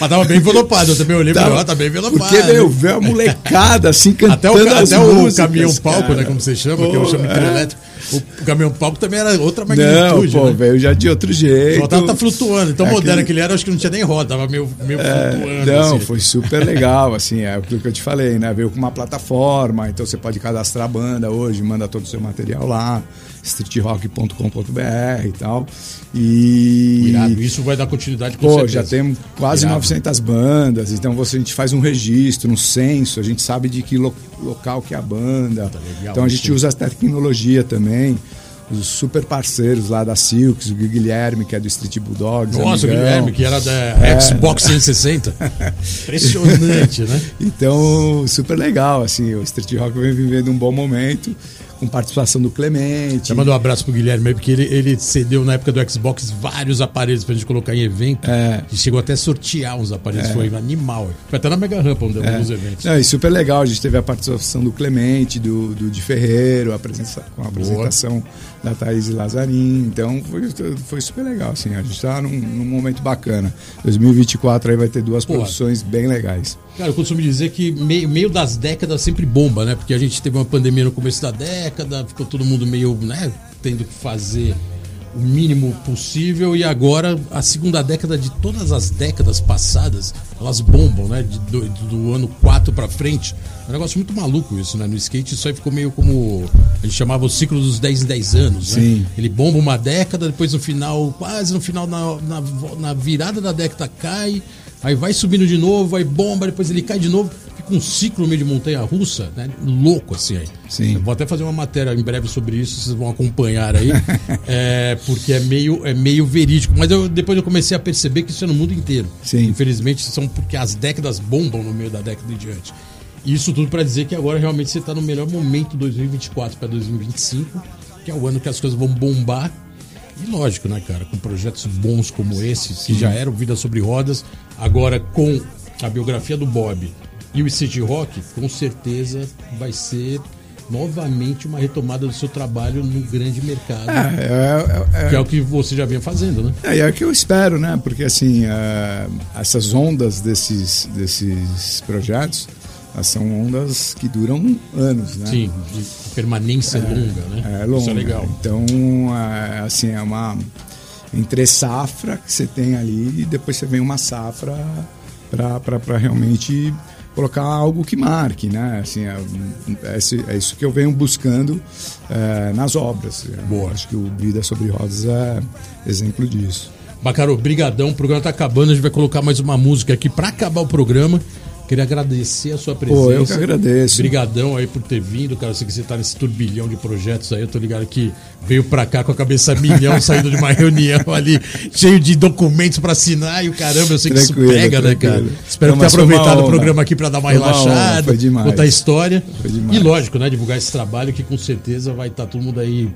[SPEAKER 1] Mas tava bem envelopado, eu também olhei falei, ó, tá bem envelopado.
[SPEAKER 2] Porque, meu, veio a molecada assim cantando
[SPEAKER 1] Até o, até o
[SPEAKER 2] músicas,
[SPEAKER 1] caminhão palco,
[SPEAKER 2] cara.
[SPEAKER 1] né? Como você chama, que eu
[SPEAKER 2] Pô,
[SPEAKER 1] chamo de
[SPEAKER 2] é.
[SPEAKER 1] elétrico. O caminhão palco também era outra magnitude.
[SPEAKER 2] Não, pô,
[SPEAKER 1] né?
[SPEAKER 2] veio já de outro jeito.
[SPEAKER 1] Tava tá flutuando. Então,
[SPEAKER 2] É
[SPEAKER 1] moderno
[SPEAKER 2] aquele-
[SPEAKER 1] que ele era, acho que não tinha nem roda, tava meio, meio
[SPEAKER 2] É,
[SPEAKER 1] flutuando.
[SPEAKER 2] não,
[SPEAKER 1] assim.
[SPEAKER 2] foi super legal, assim, é aquilo que eu te falei, né? Veio com uma plataforma, então você pode cadastrar a banda hoje, manda todo o seu material lá, streetrock.com.br e tal. E.
[SPEAKER 1] Irado. Isso vai dar continuidade com
[SPEAKER 2] Pô,
[SPEAKER 1] certeza.
[SPEAKER 2] já temos quase
[SPEAKER 1] Irado.
[SPEAKER 2] 900 bandas, então você, a gente faz um registro, um censo, a gente sabe de que lo- local que é a banda.
[SPEAKER 1] Tá legal
[SPEAKER 2] então a gente
[SPEAKER 1] isso.
[SPEAKER 2] usa a tecnologia também. Os super parceiros lá da Silks, o Guilherme, que é do Street Bulldogs.
[SPEAKER 1] Nossa, o
[SPEAKER 2] amigão.
[SPEAKER 1] Guilherme, que era da
[SPEAKER 2] É.
[SPEAKER 1] Xbox 360. Impressionante, né?
[SPEAKER 2] Então, super legal, assim, o Street Rock vem vivendo um bom momento, com participação do Clemente.
[SPEAKER 1] Já mandou um abraço pro Guilherme aí, porque ele, ele cedeu na época do Xbox vários aparelhos pra gente colocar em evento.
[SPEAKER 2] É.
[SPEAKER 1] E chegou até a sortear uns aparelhos, foi animal. Foi até na Mega Rampa, dos
[SPEAKER 2] É.
[SPEAKER 1] eventos.
[SPEAKER 2] Não, e super legal, a gente teve a participação do Clemente, do, do Di Ferreiro, a presença, com a apresentação da Thaís Lazarin, então foi, foi super legal, assim, a gente tá num, num momento bacana. 2024 aí vai ter duas
[SPEAKER 1] Porra.
[SPEAKER 2] produções bem legais.
[SPEAKER 1] Cara, eu costumo dizer que meio, meio das décadas sempre bomba, né? Porque a gente teve uma pandemia no começo da década, ficou todo mundo meio, né, tendo que fazer o mínimo possível e agora a segunda década de todas as décadas passadas, elas bombam, né? De- do, do ano 4 pra frente. É um negócio muito maluco isso, né? No skate isso aí ficou meio como a gente chamava o ciclo dos 10 em 10 anos, né?
[SPEAKER 2] Sim.
[SPEAKER 1] Ele bomba uma década, depois no final, quase no final, na, na, na virada da década cai, aí vai subindo de novo, aí bomba, depois ele cai de novo. Fica um ciclo meio de montanha russa, né? Louco assim aí.
[SPEAKER 2] Sim.
[SPEAKER 1] Eu vou até fazer uma matéria em breve sobre isso, vocês vão acompanhar aí. é, porque é meio, é meio verídico. Mas eu, depois eu comecei a perceber que isso é no mundo inteiro.
[SPEAKER 2] Sim.
[SPEAKER 1] Infelizmente, são porque as décadas bombam no meio da década em diante. Isso tudo para dizer que agora realmente você está no melhor momento 2024 para 2025, que é o ano que as coisas vão bombar. E lógico, né, cara, com projetos bons como esse, que já eram Vida sobre Rodas, agora com a biografia do Bob e o City Rock, com certeza vai ser novamente uma retomada do seu trabalho no grande mercado,
[SPEAKER 2] É, é, é,
[SPEAKER 1] que é o que você já vinha fazendo, né?
[SPEAKER 2] É, é o que eu espero, né? Porque assim, é, essas ondas desses, desses projetos, são ondas que duram anos, né?
[SPEAKER 1] Sim, de permanência longa, né?
[SPEAKER 2] É longa.
[SPEAKER 1] Isso é legal.
[SPEAKER 2] Então, é, assim, é uma entre safra que você tem ali e depois você vem uma safra para realmente colocar algo que marque, né? Assim, é, é, é isso que eu venho buscando é, nas obras.
[SPEAKER 1] Boa.
[SPEAKER 2] Acho que o Vida sobre Rodas é exemplo disso.
[SPEAKER 1] Bacaro, brigadão, o programa tá acabando, a gente vai colocar mais uma música aqui para acabar o programa. Queria agradecer a sua presença.
[SPEAKER 2] Pô, eu que agradeço.
[SPEAKER 1] Brigadão aí por ter vindo, cara. Eu sei que você tá nesse turbilhão de projetos aí. Eu tô ligado que veio pra cá com a cabeça milhão, saindo de uma reunião ali, cheio de documentos pra assinar e o caramba, eu sei que
[SPEAKER 2] Tranquilo,
[SPEAKER 1] isso pega, né, cara?
[SPEAKER 2] tranquilo.
[SPEAKER 1] Espero
[SPEAKER 2] Não,
[SPEAKER 1] ter
[SPEAKER 2] uma
[SPEAKER 1] aproveitado o programa aqui pra dar uma
[SPEAKER 2] Foi uma
[SPEAKER 1] relaxada,
[SPEAKER 2] honra, foi demais.
[SPEAKER 1] contar a história.
[SPEAKER 2] Foi demais.
[SPEAKER 1] E lógico, né, divulgar esse trabalho que com certeza vai estar todo mundo aí,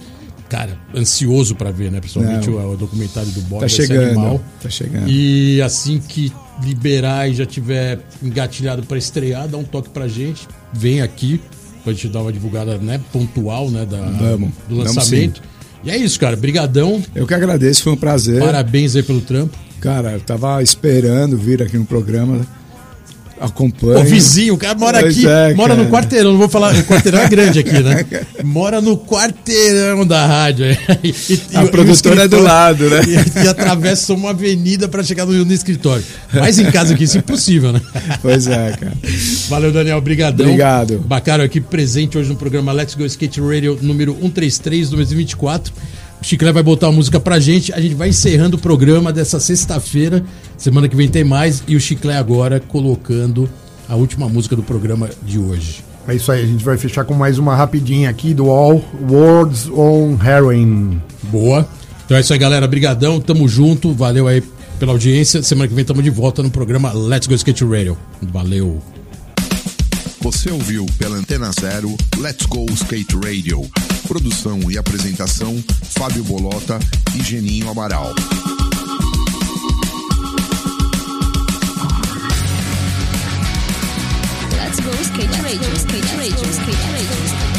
[SPEAKER 1] cara, ansioso pra ver, né? Principalmente o, o documentário do Bob.
[SPEAKER 2] Tá chegando,
[SPEAKER 1] animal.
[SPEAKER 2] tá chegando.
[SPEAKER 1] E assim que liberar e já tiver engatilhado para estrear, dá um toque pra gente. Vem aqui pra gente dar uma divulgada, né, pontual, né, da,
[SPEAKER 2] Vamos,
[SPEAKER 1] do lançamento. E é isso, cara. Brigadão.
[SPEAKER 2] Eu que agradeço, foi um prazer.
[SPEAKER 1] Parabéns aí pelo trampo.
[SPEAKER 2] Cara, eu tava esperando vir aqui no programa. Acompanho.
[SPEAKER 1] O vizinho, o cara mora
[SPEAKER 2] Pois
[SPEAKER 1] aqui,
[SPEAKER 2] é,
[SPEAKER 1] mora
[SPEAKER 2] cara.
[SPEAKER 1] no quarteirão, não vou falar, o quarteirão é grande aqui, né? Mora no quarteirão da rádio. E, e-
[SPEAKER 2] A
[SPEAKER 1] e o
[SPEAKER 2] produtora é do lado, né?
[SPEAKER 1] E, atravessa uma avenida para chegar no, no escritório. Mais em casa que isso, impossível, né?
[SPEAKER 2] Pois é, cara.
[SPEAKER 1] Valeu, Daniel. Brigadão.
[SPEAKER 2] Obrigado.
[SPEAKER 1] Bacaro aqui presente hoje no programa Let's Go Skate Radio número 133 2024. O Chiclé vai botar a música pra gente. A gente vai encerrando o programa dessa sexta-feira. Semana que vem tem mais. E o Chiclé agora colocando a última música do programa de hoje.
[SPEAKER 3] É isso aí, a gente vai fechar com mais uma rapidinha aqui do All Words on Heroin.
[SPEAKER 1] Boa. Então é isso aí, galera. Brigadão. Tamo junto. Valeu aí pela audiência. Semana que vem tamo de volta no programa Let's Go Skate Radio. Valeu.
[SPEAKER 6] Você ouviu pela Antena Zero Let's Go Skate Radio. Produção e apresentação: Fábio Bolota e Geninho Amaral.
[SPEAKER 4] Skate Radio, Skate Radio, Skate Radio.